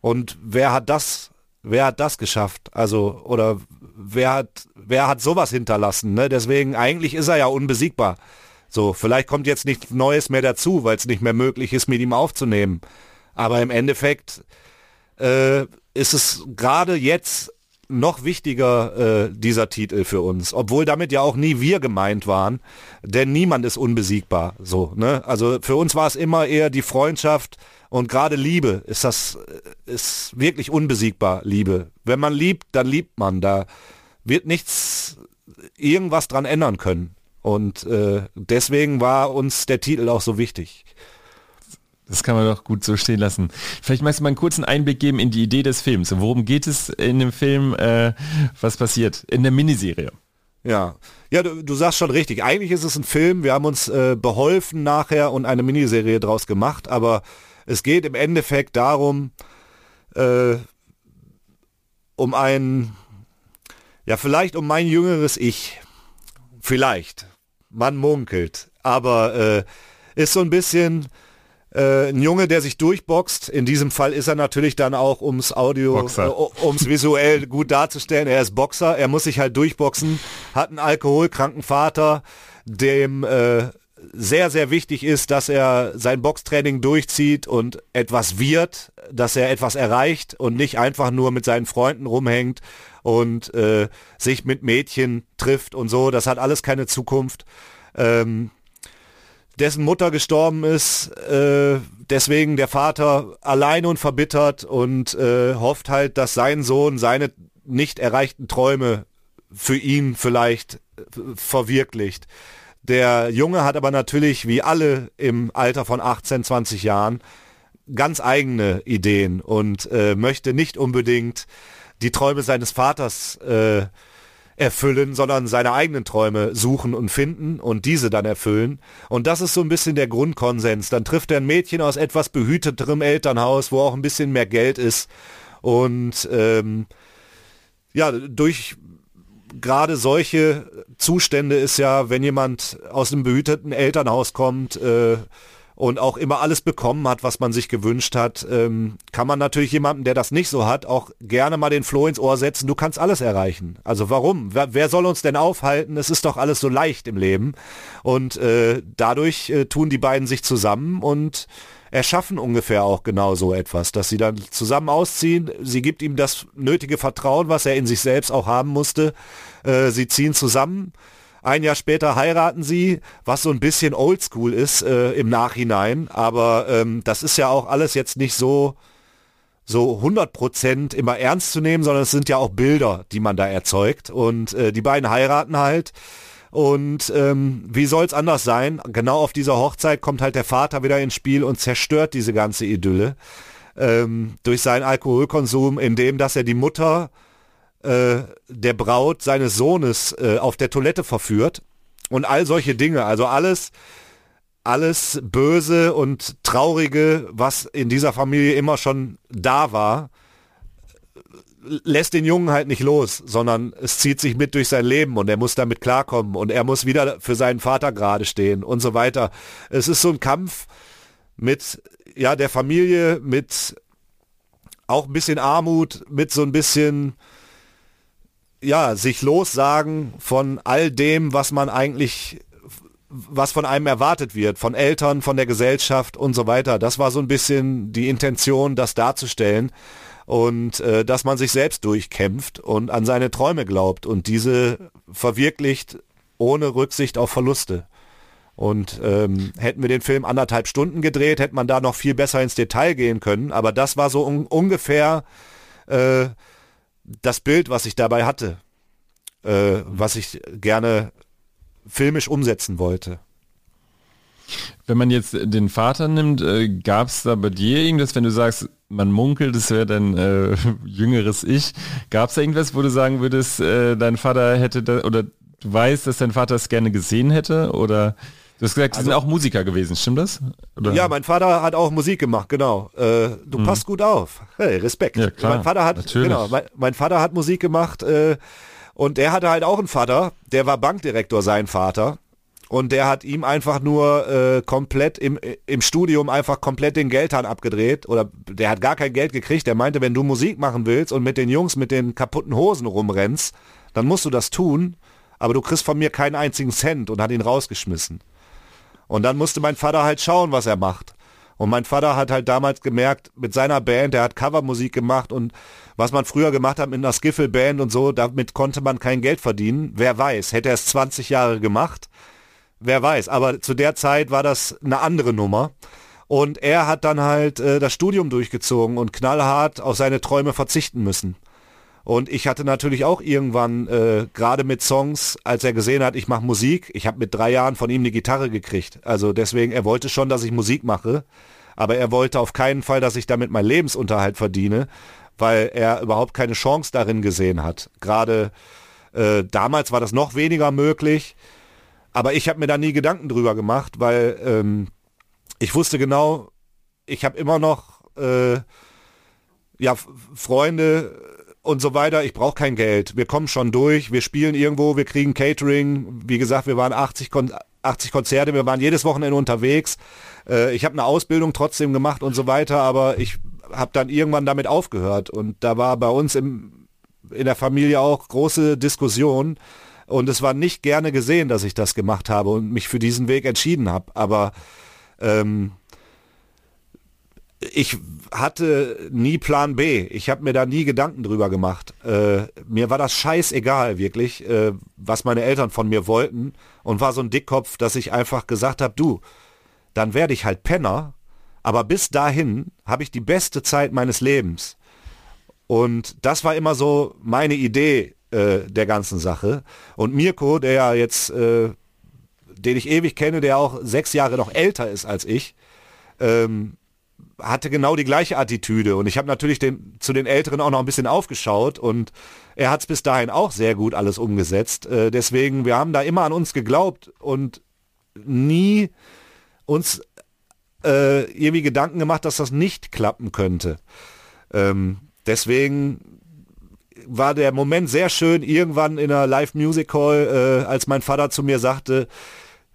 Und wer hat das wer hat das geschafft? Also, oder wer hat, wer hat sowas hinterlassen? Ne? Deswegen, eigentlich ist er ja unbesiegbar. So, vielleicht kommt jetzt nichts Neues mehr dazu, weil es nicht mehr möglich ist, mit ihm aufzunehmen. Aber im Endeffekt äh, ist es gerade jetzt noch wichtiger, äh, dieser Titel für uns. Obwohl damit ja auch nie wir gemeint waren. Denn niemand ist unbesiegbar. So, ne? Also für uns war es immer eher die Freundschaft, und gerade Liebe ist das, ist wirklich unbesiegbar, Liebe. Wenn man liebt, dann liebt man. Da wird nichts, irgendwas dran ändern können. Und äh, deswegen war uns der Titel auch so wichtig. Das kann man doch gut so stehen lassen. Vielleicht magst du mal einen kurzen Einblick geben in die Idee des Films. Worum geht es in dem Film? Äh, was passiert in der Miniserie? Ja, ja, du, du sagst schon richtig. Eigentlich ist es ein Film. Wir haben uns äh, beholfen nachher und eine Miniserie draus gemacht. Aber es geht im Endeffekt darum, äh, um ein, ja vielleicht um mein jüngeres Ich. Vielleicht. Man munkelt. Aber äh, ist so ein bisschen äh, ein Junge, der sich durchboxt. In diesem Fall ist er natürlich dann auch, ums Audio, äh, ums visuell gut darzustellen. Er ist Boxer, er muss sich halt durchboxen, hat einen alkoholkranken Vater, dem äh, sehr, sehr wichtig ist, dass er sein Boxtraining durchzieht und etwas wird, dass er etwas erreicht und nicht einfach nur mit seinen Freunden rumhängt und äh, sich mit Mädchen trifft und so. Das hat alles keine Zukunft. Ähm, dessen Mutter gestorben ist, äh, deswegen der Vater allein und verbittert und äh, hofft halt, dass sein Sohn seine nicht erreichten Träume für ihn vielleicht äh, verwirklicht. Der Junge hat aber natürlich, wie alle im Alter von 18, 20 Jahren, ganz eigene Ideen und äh, möchte nicht unbedingt die Träume seines Vaters äh, erfüllen, sondern seine eigenen Träume suchen und finden und diese dann erfüllen. Und das ist so ein bisschen der Grundkonsens. Dann trifft er ein Mädchen aus etwas behüteterem Elternhaus, wo auch ein bisschen mehr Geld ist. Und ähm, ja, durch gerade solche Zustände ist ja, wenn jemand aus einem behüteten Elternhaus kommt äh, und auch immer alles bekommen hat, was man sich gewünscht hat, ähm, kann man natürlich jemandem, der das nicht so hat, auch gerne mal den Floh ins Ohr setzen, du kannst alles erreichen. Also warum? Wer, wer soll uns denn aufhalten? Es ist doch alles so leicht im Leben. Und äh, dadurch äh, tun die beiden sich zusammen und erschaffen ungefähr auch genau so etwas, dass sie dann zusammen ausziehen. Sie gibt ihm das nötige Vertrauen, was er in sich selbst auch haben musste. Äh, sie ziehen zusammen. Ein Jahr später heiraten sie, was so ein bisschen oldschool ist äh, im Nachhinein. Aber ähm, das ist ja auch alles jetzt nicht so so 100% immer ernst zu nehmen, sondern es sind ja auch Bilder, die man da erzeugt. Und äh, die beiden heiraten halt. Und ähm, wie soll es anders sein? Genau auf dieser Hochzeit kommt halt der Vater wieder ins Spiel und zerstört diese ganze Idylle ähm, durch seinen Alkoholkonsum, indem dass er die Mutter äh, der Braut seines Sohnes äh, auf der Toilette verführt und all solche Dinge. Also alles, alles Böse und Traurige, was in dieser Familie immer schon da war, lässt den Jungen halt nicht los, sondern es zieht sich mit durch sein Leben und er muss damit klarkommen und er muss wieder für seinen Vater gerade stehen und so weiter. Es ist so ein Kampf mit ja der Familie, mit auch ein bisschen Armut, mit so ein bisschen ja, sich lossagen von all dem, was man eigentlich was von einem erwartet wird, von Eltern, von der Gesellschaft und so weiter. Das war so ein bisschen die Intention, das darzustellen und äh, dass man sich selbst durchkämpft und an seine Träume glaubt und diese verwirklicht ohne Rücksicht auf Verluste. Und ähm, hätten wir den Film anderthalb Stunden gedreht, hätte man da noch viel besser ins Detail gehen können. Aber das war so un ungefähr äh, das Bild, was ich dabei hatte, äh, was ich gerne filmisch umsetzen wollte. Wenn man jetzt den Vater nimmt, äh, gab es da bei dir irgendwas, wenn du sagst, man munkelt, es wäre dein äh, jüngeres Ich, gab es da irgendwas, wo du sagen würdest, äh, dein Vater hätte da, oder du weißt, dass dein Vater es gerne gesehen hätte oder Du hast gesagt, sie also, sind auch Musiker gewesen, stimmt das? Oder? Ja, mein Vater hat auch Musik gemacht, genau. Äh, du hm. passt gut auf. Hey, Respekt. Ja, klar, mein Vater hat, natürlich. genau, mein, mein, Vater hat Musik gemacht äh, und er hatte halt auch einen Vater, der war Bankdirektor, sein Vater. Und der hat ihm einfach nur äh, komplett im, im Studium einfach komplett den Geldhahn abgedreht. Oder der hat gar kein Geld gekriegt. Der meinte, wenn du Musik machen willst und mit den Jungs mit den kaputten Hosen rumrennst, dann musst du das tun. Aber du kriegst von mir keinen einzigen Cent und hat ihn rausgeschmissen. Und dann musste mein Vater halt schauen, was er macht. Und mein Vater hat halt damals gemerkt, mit seiner Band, der hat Covermusik gemacht und was man früher gemacht hat mit einer Skiffle-Band und so, damit konnte man kein Geld verdienen. Wer weiß, hätte er es 20 Jahre gemacht, wer weiß. Aber zu der Zeit war das eine andere Nummer. Und er hat dann halt äh, das Studium durchgezogen und knallhart auf seine Träume verzichten müssen. Und ich hatte natürlich auch irgendwann, äh, gerade mit Songs, als er gesehen hat, ich mache Musik, ich habe mit drei Jahren von ihm eine Gitarre gekriegt. Also deswegen, er wollte schon, dass ich Musik mache, aber er wollte auf keinen Fall, dass ich damit meinen Lebensunterhalt verdiene, weil er überhaupt keine Chance darin gesehen hat. Gerade äh, damals war das noch weniger möglich, aber ich habe mir da nie Gedanken drüber gemacht, weil ähm, ich wusste genau, ich habe immer noch äh, ja, Freunde, und so weiter. Ich brauche kein Geld. Wir kommen schon durch. Wir spielen irgendwo, wir kriegen Catering. Wie gesagt, wir waren 80, Kon 80 Konzerte, wir waren jedes Wochenende unterwegs. Äh, ich habe eine Ausbildung trotzdem gemacht und so weiter, aber ich habe dann irgendwann damit aufgehört. Und da war bei uns im, in der Familie auch große Diskussion. Und es war nicht gerne gesehen, dass ich das gemacht habe und mich für diesen Weg entschieden habe. Aber ähm, ich hatte nie Plan B. Ich habe mir da nie Gedanken drüber gemacht. Äh, mir war das scheißegal, wirklich, äh, was meine Eltern von mir wollten und war so ein Dickkopf, dass ich einfach gesagt habe, du, dann werde ich halt Penner, aber bis dahin habe ich die beste Zeit meines Lebens. Und das war immer so meine Idee äh, der ganzen Sache. Und Mirko, der ja jetzt, äh, den ich ewig kenne, der auch sechs Jahre noch älter ist als ich, ähm, hatte genau die gleiche Attitüde und ich habe natürlich den, zu den Älteren auch noch ein bisschen aufgeschaut und er hat es bis dahin auch sehr gut alles umgesetzt. Äh, deswegen, wir haben da immer an uns geglaubt und nie uns äh, irgendwie Gedanken gemacht, dass das nicht klappen könnte. Ähm, deswegen war der Moment sehr schön irgendwann in einer Live Music Hall, äh, als mein Vater zu mir sagte,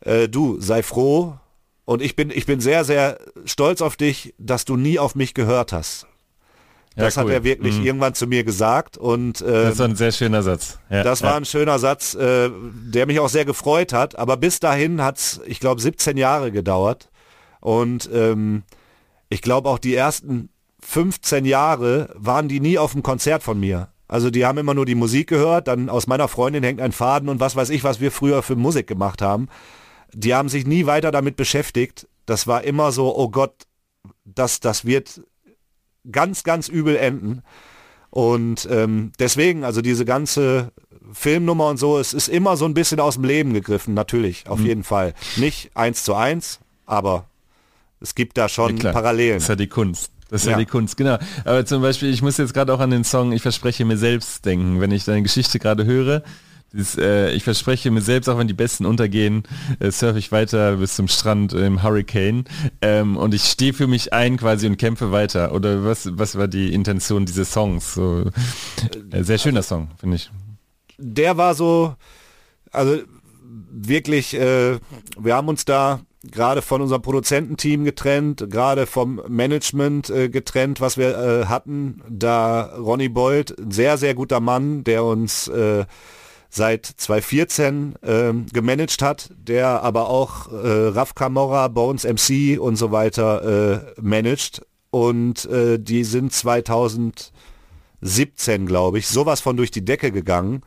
äh, du sei froh, und ich bin, ich bin sehr, sehr stolz auf dich, dass du nie auf mich gehört hast. Das ja, cool. hat er wirklich mhm. irgendwann zu mir gesagt und äh, das war ein sehr schöner Satz. Ja, das war ja. ein schöner Satz, äh, der mich auch sehr gefreut hat. Aber bis dahin hat es, ich glaube, 17 Jahre gedauert und ähm, ich glaube auch die ersten 15 Jahre waren die nie auf dem Konzert von mir. Also die haben immer nur die Musik gehört, dann aus meiner Freundin hängt ein Faden und was weiß ich, was wir früher für Musik gemacht haben die haben sich nie weiter damit beschäftigt. Das war immer so, oh Gott, das, das wird ganz, ganz übel enden. Und ähm, deswegen, also diese ganze Filmnummer und so, es ist immer so ein bisschen aus dem Leben gegriffen, natürlich, auf mhm. jeden Fall. Nicht eins zu eins, aber es gibt da schon ja, Parallelen. Das ist ja die Kunst. Das ist ja. ja. die Kunst, genau. Aber zum Beispiel, ich muss jetzt gerade auch an den Song Ich verspreche mir selbst denken, wenn ich deine Geschichte gerade höre. Dieses, äh, ich verspreche mir selbst, auch wenn die Besten untergehen, äh, surfe ich weiter bis zum Strand im Hurricane ähm, und ich stehe für mich ein quasi und kämpfe weiter. Oder was, was war die Intention dieses Songs? So, äh, sehr schöner Song, finde ich. Der war so, also wirklich, äh, wir haben uns da gerade von unserem Produzententeam getrennt, gerade vom Management äh, getrennt, was wir äh, hatten. Da Ronny Bold, ein sehr, sehr guter Mann, der uns äh, seit 2014 äh, gemanagt hat, der aber auch äh, Raf Camorra, Bones MC und so weiter äh, managt. Und äh, die sind 2017, glaube ich, sowas von durch die Decke gegangen,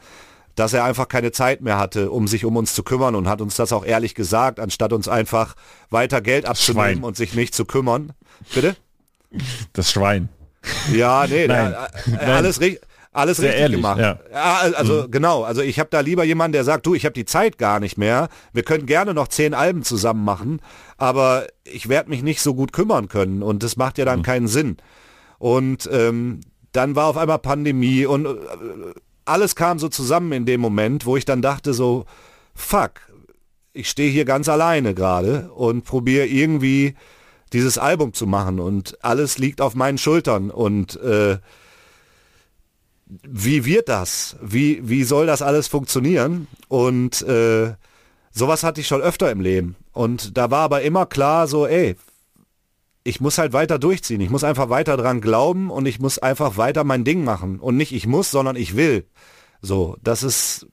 dass er einfach keine Zeit mehr hatte, um sich um uns zu kümmern und hat uns das auch ehrlich gesagt, anstatt uns einfach weiter Geld abzunehmen Schwein. und sich nicht zu kümmern. Bitte? Das Schwein. Ja, nee, Nein. Da, äh, alles richtig alles Sehr richtig ehrlich, gemacht. Ja. also mhm. genau, also ich habe da lieber jemanden, der sagt, du, ich habe die Zeit gar nicht mehr. Wir können gerne noch zehn Alben zusammen machen, aber ich werde mich nicht so gut kümmern können und das macht ja dann mhm. keinen Sinn. Und ähm, dann war auf einmal Pandemie und äh, alles kam so zusammen in dem Moment, wo ich dann dachte so, fuck, ich stehe hier ganz alleine gerade und probiere irgendwie dieses Album zu machen und alles liegt auf meinen Schultern und äh, wie wird das? Wie, wie soll das alles funktionieren? Und äh, sowas hatte ich schon öfter im Leben. Und da war aber immer klar so, ey, ich muss halt weiter durchziehen. Ich muss einfach weiter dran glauben und ich muss einfach weiter mein Ding machen. Und nicht ich muss, sondern ich will. So, das ist,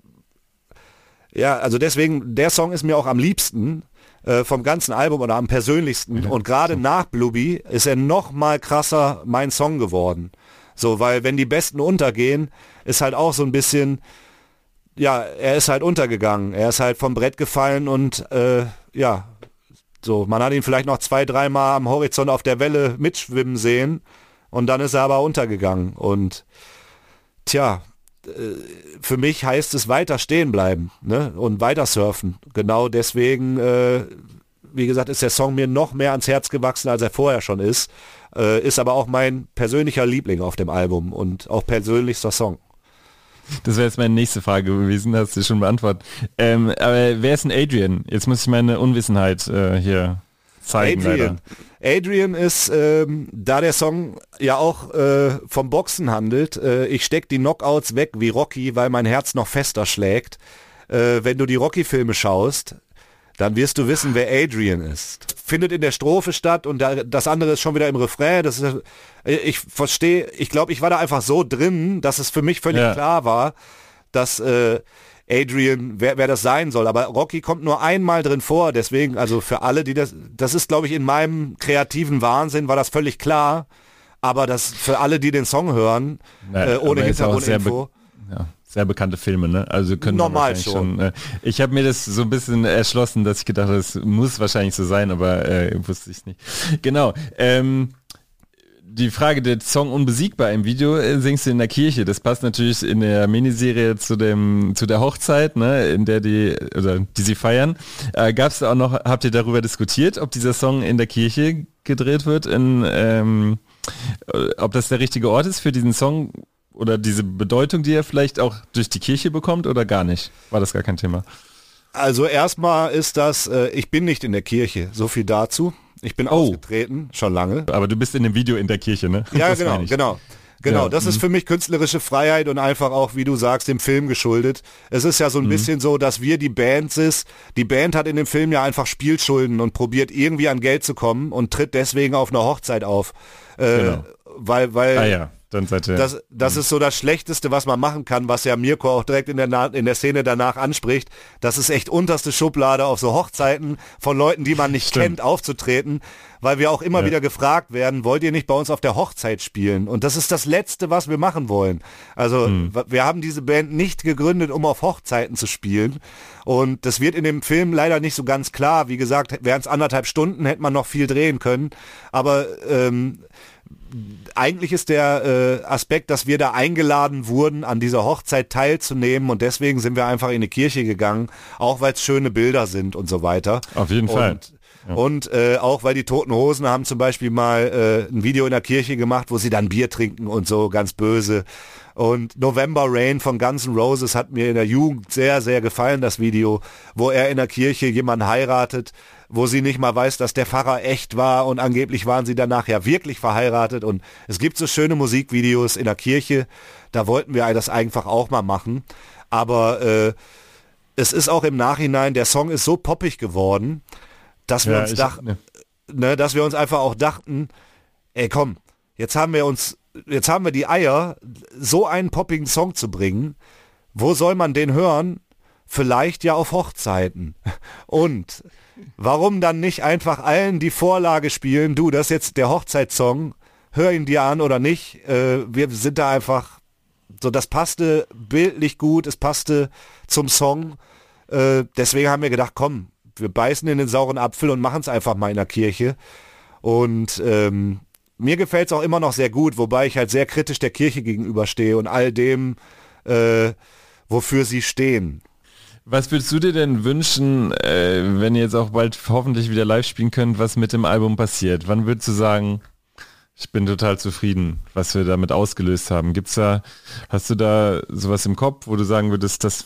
ja, also deswegen, der Song ist mir auch am liebsten äh, vom ganzen Album oder am persönlichsten. Ja, und gerade nach Blueby ist er noch mal krasser mein Song geworden. So, weil wenn die Besten untergehen, ist halt auch so ein bisschen, ja, er ist halt untergegangen. Er ist halt vom Brett gefallen und äh, ja, so, man hat ihn vielleicht noch zwei, dreimal am Horizont auf der Welle mitschwimmen sehen und dann ist er aber untergegangen. Und tja, äh, für mich heißt es weiter stehen bleiben ne? und weiter surfen. Genau deswegen, äh, wie gesagt, ist der Song mir noch mehr ans Herz gewachsen, als er vorher schon ist. Äh, ist aber auch mein persönlicher Liebling auf dem Album und auch persönlichster Song. Das wäre jetzt meine nächste Frage gewesen, hast du schon beantwortet. Ähm, aber wer ist denn Adrian? Jetzt muss ich meine Unwissenheit äh, hier zeigen. Adrian. Leider. Adrian ist, ähm, da der Song ja auch äh, vom Boxen handelt, äh, ich steck die Knockouts weg wie Rocky, weil mein Herz noch fester schlägt. Äh, wenn du die Rocky-Filme schaust, dann wirst du wissen, wer Adrian ist. Findet in der Strophe statt und da, das andere ist schon wieder im Refrain. Das ist, ich verstehe, ich glaube, ich war da einfach so drin, dass es für mich völlig ja. klar war, dass äh, Adrian, wer, wer das sein soll. Aber Rocky kommt nur einmal drin vor, deswegen, also für alle, die das, das ist, glaube ich, in meinem kreativen Wahnsinn war das völlig klar. Aber das für alle, die den Song hören, ja, äh, ohne Hintergrundinfo. Ja sehr bekannte Filme, ne? Also können normal schon. schon äh, ich habe mir das so ein bisschen erschlossen, dass ich gedacht habe, es muss wahrscheinlich so sein, aber äh, wusste ich nicht. Genau. Ähm, die Frage der Song Unbesiegbar im Video äh, singst du in der Kirche. Das passt natürlich in der Miniserie zu dem zu der Hochzeit, ne, in der die oder die sie feiern. Äh, Gab es auch noch? Habt ihr darüber diskutiert, ob dieser Song in der Kirche gedreht wird? In ähm, äh, ob das der richtige Ort ist für diesen Song? Oder diese Bedeutung, die er vielleicht auch durch die Kirche bekommt oder gar nicht? War das gar kein Thema? Also erstmal ist das, äh, ich bin nicht in der Kirche, so viel dazu. Ich bin oh. ausgetreten, schon lange. Aber du bist in dem Video in der Kirche, ne? Ja, das genau, genau. Genau, ja, das ist mhm. für mich künstlerische Freiheit und einfach auch, wie du sagst, dem Film geschuldet. Es ist ja so ein mhm. bisschen so, dass wir die Band ist. Die Band hat in dem Film ja einfach Spielschulden und probiert irgendwie an Geld zu kommen und tritt deswegen auf einer Hochzeit auf. Äh, genau. Weil, weil ah, ja. Dann seid ihr, das, das ist so das Schlechteste, was man machen kann, was ja Mirko auch direkt in der, in der Szene danach anspricht. Das ist echt unterste Schublade auf so Hochzeiten von Leuten, die man nicht Stimmt. kennt, aufzutreten, weil wir auch immer ja. wieder gefragt werden, wollt ihr nicht bei uns auf der Hochzeit spielen? Und das ist das Letzte, was wir machen wollen. Also hm. wir haben diese Band nicht gegründet, um auf Hochzeiten zu spielen. Und das wird in dem Film leider nicht so ganz klar. Wie gesagt, wären es anderthalb Stunden, hätte man noch viel drehen können. Aber ähm, eigentlich ist der äh, Aspekt, dass wir da eingeladen wurden, an dieser Hochzeit teilzunehmen und deswegen sind wir einfach in die Kirche gegangen, auch weil es schöne Bilder sind und so weiter. Auf jeden Fall. Und, ja. und äh, auch weil die Toten Hosen haben zum Beispiel mal äh, ein Video in der Kirche gemacht, wo sie dann Bier trinken und so ganz böse. Und November Rain von Guns N' Roses hat mir in der Jugend sehr, sehr gefallen, das Video, wo er in der Kirche jemanden heiratet, wo sie nicht mal weiß, dass der Pfarrer echt war und angeblich waren sie danach ja wirklich verheiratet. Und es gibt so schöne Musikvideos in der Kirche, da wollten wir das einfach auch mal machen. Aber äh, es ist auch im Nachhinein, der Song ist so poppig geworden, dass wir ja, uns dachten, ne. ne, dass wir uns einfach auch dachten, ey komm, jetzt haben wir uns, jetzt haben wir die Eier, so einen poppigen Song zu bringen. Wo soll man den hören? Vielleicht ja auf Hochzeiten. Und warum dann nicht einfach allen die Vorlage spielen? Du, das ist jetzt der Hochzeitssong. Hör ihn dir an oder nicht. Äh, wir sind da einfach so, das passte bildlich gut, es passte zum Song. Äh, deswegen haben wir gedacht, komm, wir beißen in den sauren Apfel und machen es einfach mal in der Kirche. Und ähm, mir gefällt es auch immer noch sehr gut, wobei ich halt sehr kritisch der Kirche gegenüberstehe und all dem, äh, wofür sie stehen. Was würdest du dir denn wünschen, äh, wenn ihr jetzt auch bald hoffentlich wieder live spielen könnt, was mit dem Album passiert? Wann würdest du sagen, ich bin total zufrieden, was wir damit ausgelöst haben? Gibt's da, hast du da sowas im Kopf, wo du sagen würdest, das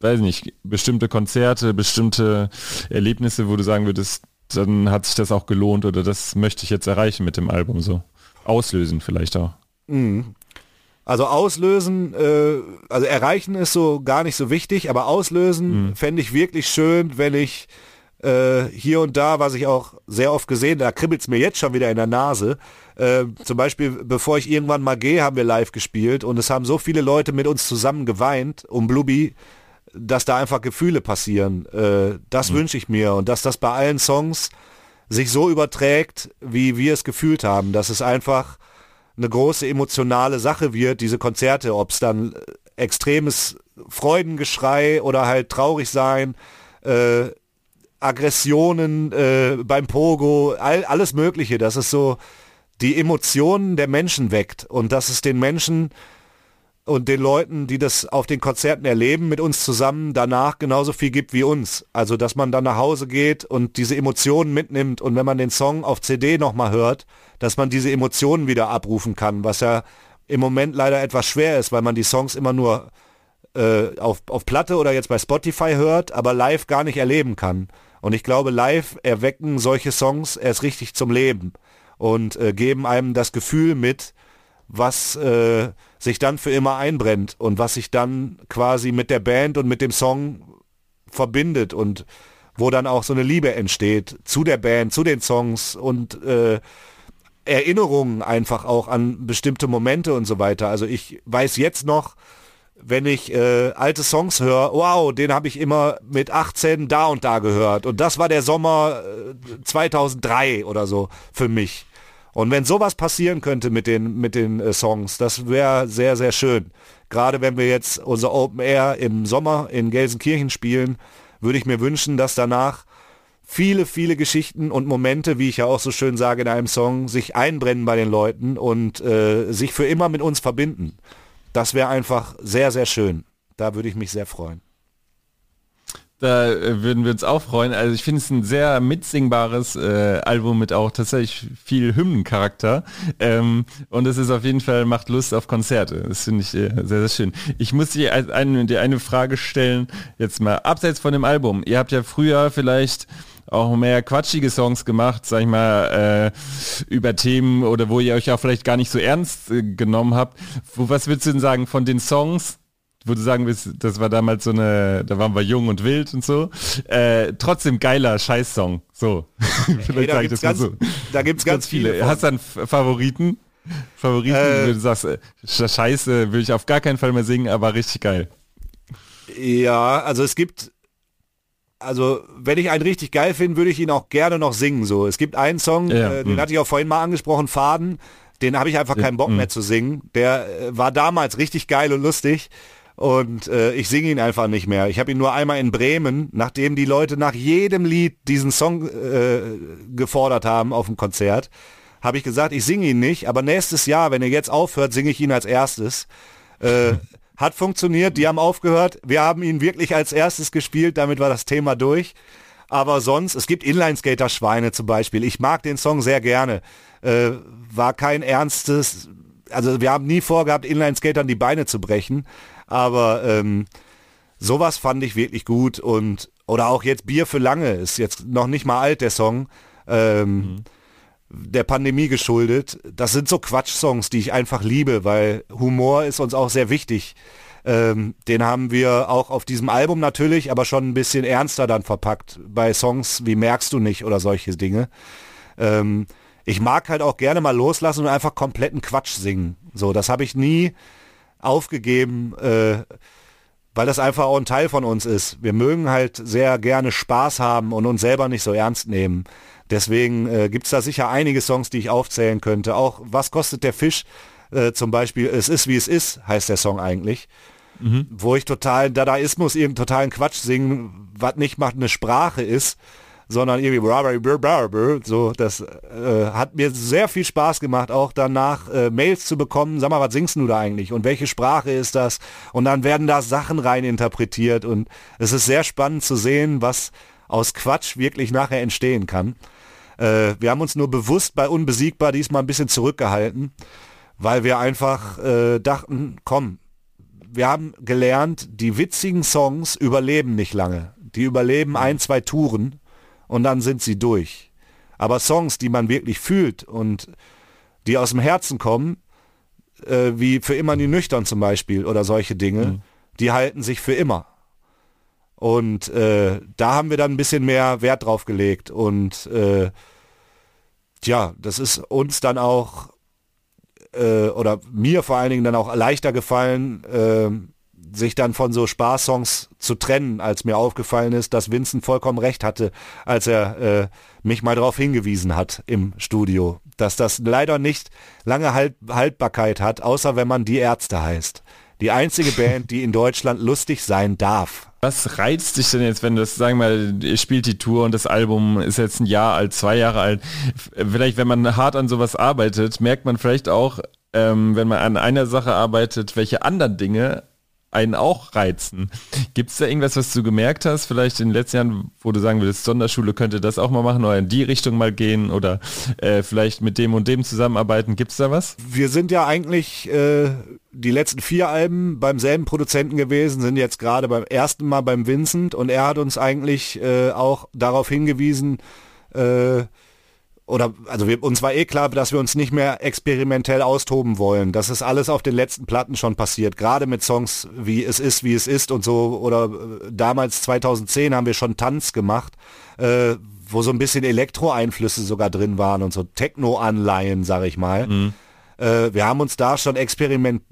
weiß nicht, bestimmte Konzerte, bestimmte Erlebnisse, wo du sagen würdest, dann hat sich das auch gelohnt oder das möchte ich jetzt erreichen mit dem Album so. Auslösen vielleicht auch. Mhm. Also auslösen, äh, also erreichen ist so gar nicht so wichtig, aber auslösen mhm. fände ich wirklich schön, wenn ich äh, hier und da, was ich auch sehr oft gesehen, da kribbelt es mir jetzt schon wieder in der Nase. Äh, zum Beispiel, bevor ich irgendwann mal gehe, haben wir live gespielt und es haben so viele Leute mit uns zusammen geweint um Blubi, dass da einfach Gefühle passieren. Äh, das mhm. wünsche ich mir und dass das bei allen Songs sich so überträgt, wie wir es gefühlt haben, dass es einfach eine große emotionale Sache wird, diese Konzerte, ob es dann extremes Freudengeschrei oder halt traurig sein, äh, Aggressionen äh, beim Pogo, all, alles Mögliche, dass es so die Emotionen der Menschen weckt und dass es den Menschen und den Leuten, die das auf den Konzerten erleben, mit uns zusammen danach genauso viel gibt wie uns. Also, dass man dann nach Hause geht und diese Emotionen mitnimmt und wenn man den Song auf CD nochmal hört, dass man diese Emotionen wieder abrufen kann, was ja im Moment leider etwas schwer ist, weil man die Songs immer nur äh, auf, auf Platte oder jetzt bei Spotify hört, aber live gar nicht erleben kann. Und ich glaube, live erwecken solche Songs erst richtig zum Leben und äh, geben einem das Gefühl mit, was äh, sich dann für immer einbrennt und was sich dann quasi mit der Band und mit dem Song verbindet und wo dann auch so eine Liebe entsteht zu der Band, zu den Songs und äh, Erinnerungen einfach auch an bestimmte Momente und so weiter. Also ich weiß jetzt noch, wenn ich äh, alte Songs höre, wow, den habe ich immer mit 18 da und da gehört. Und das war der Sommer äh, 2003 oder so für mich. Und wenn sowas passieren könnte mit den, mit den äh, Songs, das wäre sehr, sehr schön. Gerade wenn wir jetzt unser Open Air im Sommer in Gelsenkirchen spielen, würde ich mir wünschen, dass danach viele, viele Geschichten und Momente, wie ich ja auch so schön sage in einem Song, sich einbrennen bei den Leuten und äh, sich für immer mit uns verbinden. Das wäre einfach sehr, sehr schön. Da würde ich mich sehr freuen. Da äh, würden wir uns auch freuen. Also ich finde es ein sehr mitsingbares äh, Album mit auch tatsächlich viel Hymnencharakter. Ähm, und es ist auf jeden Fall, macht Lust auf Konzerte. Das finde ich äh, sehr, sehr schön. Ich muss dir eine, dir eine Frage stellen, jetzt mal abseits von dem Album. Ihr habt ja früher vielleicht auch mehr quatschige Songs gemacht, sag ich mal, äh, über Themen oder wo ihr euch auch vielleicht gar nicht so ernst äh, genommen habt. Wo, was würdest du denn sagen von den Songs, wo du sagen willst, das war damals so eine, da waren wir jung und wild und so. Äh, trotzdem geiler Scheißsong. So. Vielleicht sage ich das ganz, mal so. Da gibt's ganz, ganz viele. viele Hast du einen Favoriten? Favoriten, äh, du sagst, äh, Scheiße, will ich auf gar keinen Fall mehr singen, aber richtig geil. Ja, also es gibt, also wenn ich einen richtig geil finde, würde ich ihn auch gerne noch singen. So, es gibt einen Song, ja, äh, den mh. hatte ich auch vorhin mal angesprochen, Faden. Den habe ich einfach keinen Bock mehr zu singen. Der äh, war damals richtig geil und lustig und äh, ich singe ihn einfach nicht mehr. Ich habe ihn nur einmal in Bremen, nachdem die Leute nach jedem Lied diesen Song äh, gefordert haben auf dem Konzert, habe ich gesagt, ich singe ihn nicht, aber nächstes Jahr, wenn er jetzt aufhört, singe ich ihn als erstes. Äh, hat funktioniert, die haben aufgehört, wir haben ihn wirklich als erstes gespielt, damit war das Thema durch. Aber sonst, es gibt Inline-Skater-Schweine zum Beispiel. Ich mag den Song sehr gerne. Äh, war kein ernstes, also wir haben nie vorgehabt, Inline-Skatern die Beine zu brechen. Aber ähm, sowas fand ich wirklich gut und oder auch jetzt Bier für lange ist jetzt noch nicht mal alt der Song. Ähm, mhm. der Pandemie geschuldet. Das sind so Quatsch-Songs, die ich einfach liebe, weil Humor ist uns auch sehr wichtig. Ähm, den haben wir auch auf diesem Album natürlich, aber schon ein bisschen ernster dann verpackt. Bei Songs wie Merkst du nicht oder solche Dinge. Ähm, ich mag halt auch gerne mal loslassen und einfach kompletten Quatsch singen. So, das habe ich nie aufgegeben, äh, weil das einfach auch ein Teil von uns ist. Wir mögen halt sehr gerne Spaß haben und uns selber nicht so ernst nehmen. Deswegen äh, gibt es da sicher einige Songs, die ich aufzählen könnte. Auch Was kostet der Fisch? Äh, zum Beispiel Es ist wie es ist, heißt der Song eigentlich mhm. wo ich total Dadaismus, irgendeinen totalen Quatsch singen, was nicht mal eine Sprache ist, sondern irgendwie so, das äh, hat mir sehr viel Spaß gemacht, auch danach äh, Mails zu bekommen, sag mal, was singst du da eigentlich und welche Sprache ist das? Und dann werden da Sachen rein interpretiert und es ist sehr spannend zu sehen, was aus Quatsch wirklich nachher entstehen kann. Äh, wir haben uns nur bewusst bei Unbesiegbar diesmal ein bisschen zurückgehalten, weil wir einfach äh, dachten, komm, wir haben gelernt, die witzigen Songs überleben nicht lange. Die überleben ein, zwei Touren und dann sind sie durch. Aber Songs, die man wirklich fühlt und die aus dem Herzen kommen, äh, wie für immer die Nüchtern zum Beispiel oder solche Dinge, mhm. die halten sich für immer. Und äh, da haben wir dann ein bisschen mehr Wert drauf gelegt. Und äh, tja, das ist uns dann auch äh, oder mir vor allen Dingen dann auch leichter gefallen, äh, sich dann von so Spaßsongs zu trennen, als mir aufgefallen ist, dass Vincent vollkommen recht hatte, als er äh, mich mal darauf hingewiesen hat im Studio, dass das leider nicht lange halt Haltbarkeit hat, außer wenn man die Ärzte heißt. Die einzige Band, die in Deutschland lustig sein darf. Was reizt dich denn jetzt, wenn du das, sagen wir mal, ihr spielt die Tour und das Album ist jetzt ein Jahr alt, zwei Jahre alt. Vielleicht, wenn man hart an sowas arbeitet, merkt man vielleicht auch, ähm, wenn man an einer Sache arbeitet, welche anderen Dinge einen auch reizen. Gibt es da irgendwas, was du gemerkt hast, vielleicht in den letzten Jahren, wo du sagen würdest, Sonderschule könnte das auch mal machen oder in die Richtung mal gehen oder äh, vielleicht mit dem und dem zusammenarbeiten? Gibt es da was? Wir sind ja eigentlich äh, die letzten vier Alben beim selben Produzenten gewesen, sind jetzt gerade beim ersten Mal beim Vincent und er hat uns eigentlich äh, auch darauf hingewiesen, äh, oder also wir, uns war eh klar, dass wir uns nicht mehr experimentell austoben wollen. Das ist alles auf den letzten Platten schon passiert. Gerade mit Songs wie Es ist, wie es ist und so. Oder äh, damals 2010 haben wir schon Tanz gemacht, äh, wo so ein bisschen Elektro-Einflüsse sogar drin waren und so Techno-Anleihen, sag ich mal. Mhm. Äh, wir haben uns da schon experiment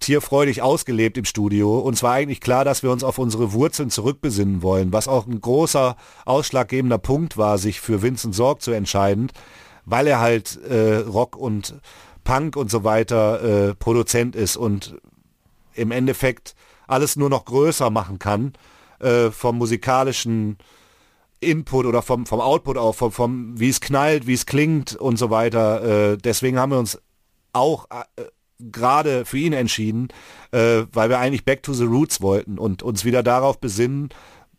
tierfreudig ausgelebt im Studio. Und zwar eigentlich klar, dass wir uns auf unsere Wurzeln zurückbesinnen wollen, was auch ein großer ausschlaggebender Punkt war, sich für Vincent Sorg zu entscheiden, weil er halt äh, Rock und Punk und so weiter äh, Produzent ist und im Endeffekt alles nur noch größer machen kann äh, vom musikalischen Input oder vom, vom Output auch, vom, vom wie es knallt, wie es klingt und so weiter. Äh, deswegen haben wir uns auch äh, gerade für ihn entschieden, äh, weil wir eigentlich back to the roots wollten und uns wieder darauf besinnen,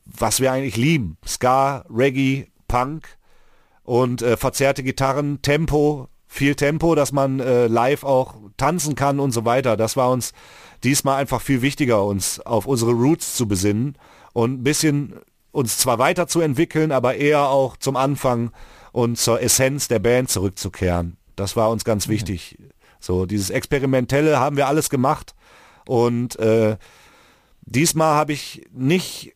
was wir eigentlich lieben. Ska, Reggae, Punk und äh, verzerrte Gitarren, Tempo, viel Tempo, dass man äh, live auch tanzen kann und so weiter. Das war uns diesmal einfach viel wichtiger, uns auf unsere Roots zu besinnen und ein bisschen uns zwar weiterzuentwickeln, aber eher auch zum Anfang und zur Essenz der Band zurückzukehren. Das war uns ganz wichtig. So, dieses Experimentelle haben wir alles gemacht. Und äh, diesmal habe ich nicht,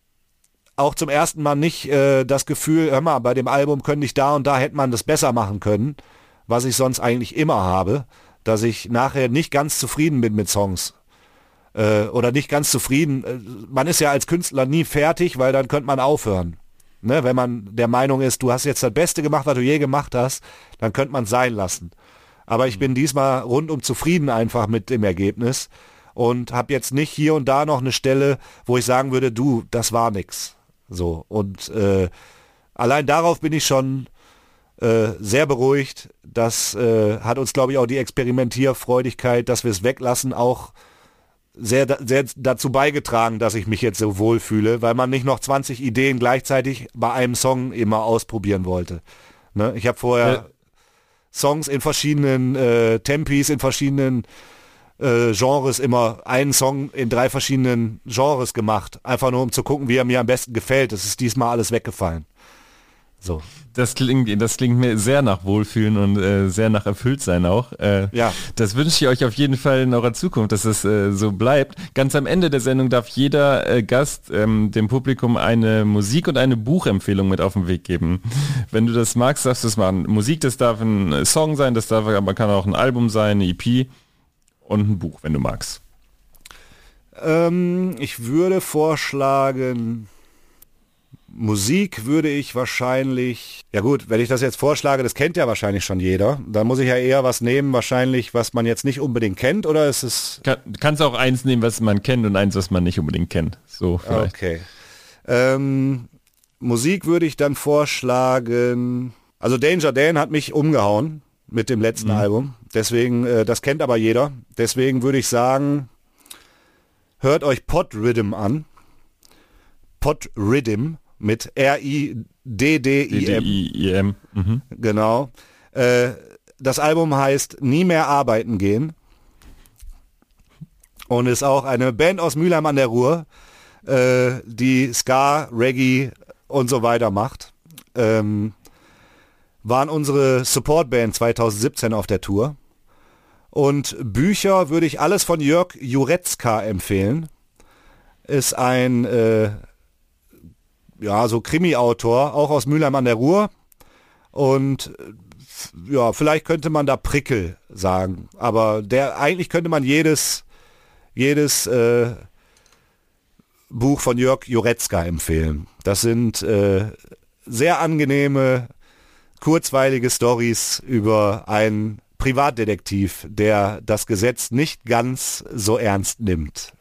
auch zum ersten Mal nicht äh, das Gefühl, hör mal, bei dem Album könnte ich da und da hätte man das besser machen können, was ich sonst eigentlich immer habe, dass ich nachher nicht ganz zufrieden bin mit Songs. Äh, oder nicht ganz zufrieden. Äh, man ist ja als Künstler nie fertig, weil dann könnte man aufhören. Ne, wenn man der Meinung ist, du hast jetzt das Beste gemacht, was du je gemacht hast, dann könnte man sein lassen. Aber ich bin diesmal rundum zufrieden einfach mit dem Ergebnis und habe jetzt nicht hier und da noch eine Stelle, wo ich sagen würde, du, das war nix. So und äh, allein darauf bin ich schon äh, sehr beruhigt. Das äh, hat uns, glaube ich, auch die Experimentierfreudigkeit, dass wir es weglassen, auch sehr, sehr dazu beigetragen, dass ich mich jetzt so wohl fühle, weil man nicht noch 20 Ideen gleichzeitig bei einem Song immer ausprobieren wollte. Ne? Ich habe vorher Songs in verschiedenen äh, Tempis, in verschiedenen äh, Genres immer einen Song in drei verschiedenen Genres gemacht. Einfach nur um zu gucken, wie er mir am besten gefällt. Das ist diesmal alles weggefallen. So. Das klingt, das klingt mir sehr nach Wohlfühlen und äh, sehr nach Erfülltsein auch. Äh, ja. Das wünsche ich euch auf jeden Fall in eurer Zukunft, dass es äh, so bleibt. Ganz am Ende der Sendung darf jeder äh, Gast ähm, dem Publikum eine Musik- und eine Buchempfehlung mit auf den Weg geben. Wenn du das magst, darfst du es machen. Musik, das darf ein Song sein, das darf aber kann auch ein Album sein, eine EP und ein Buch, wenn du magst. Ähm, ich würde vorschlagen, Musik würde ich wahrscheinlich, ja gut, wenn ich das jetzt vorschlage, das kennt ja wahrscheinlich schon jeder, dann muss ich ja eher was nehmen, wahrscheinlich, was man jetzt nicht unbedingt kennt, oder ist es... Kann, kannst auch eins nehmen, was man kennt und eins, was man nicht unbedingt kennt. So vielleicht. Okay. Ähm, Musik würde ich dann vorschlagen, also Danger Dan hat mich umgehauen mit dem letzten mhm. Album, deswegen, äh, das kennt aber jeder, deswegen würde ich sagen, hört euch Pod Rhythm an. Pod Rhythm mit R-I-D-D-I-M. Mhm. Genau. Äh, das Album heißt Nie mehr arbeiten gehen und ist auch eine Band aus Mülheim an der Ruhr, äh, die Ska, Reggae und so weiter macht. Ähm, waren unsere Supportband 2017 auf der Tour. Und Bücher würde ich alles von Jörg Juretzka empfehlen. Ist ein äh, ja, so Krimi-Autor, auch aus Mülheim an der Ruhr. Und äh, ja, vielleicht könnte man da Prickel sagen. Aber der eigentlich könnte man jedes, jedes äh, Buch von Jörg Juretzka empfehlen. Das sind äh, sehr angenehme, kurzweilige Stories über einen Privatdetektiv, der das Gesetz nicht ganz so ernst nimmt.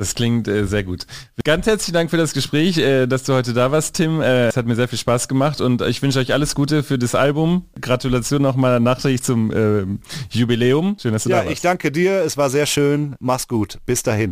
Das klingt äh, sehr gut. Ganz herzlichen Dank für das Gespräch, äh, dass du heute da warst, Tim. Äh, es hat mir sehr viel Spaß gemacht und ich wünsche euch alles Gute für das Album. Gratulation nochmal nachträglich zum äh, Jubiläum. Schön, dass du ja, da warst. Ja, ich danke dir. Es war sehr schön. Mach's gut. Bis dahin.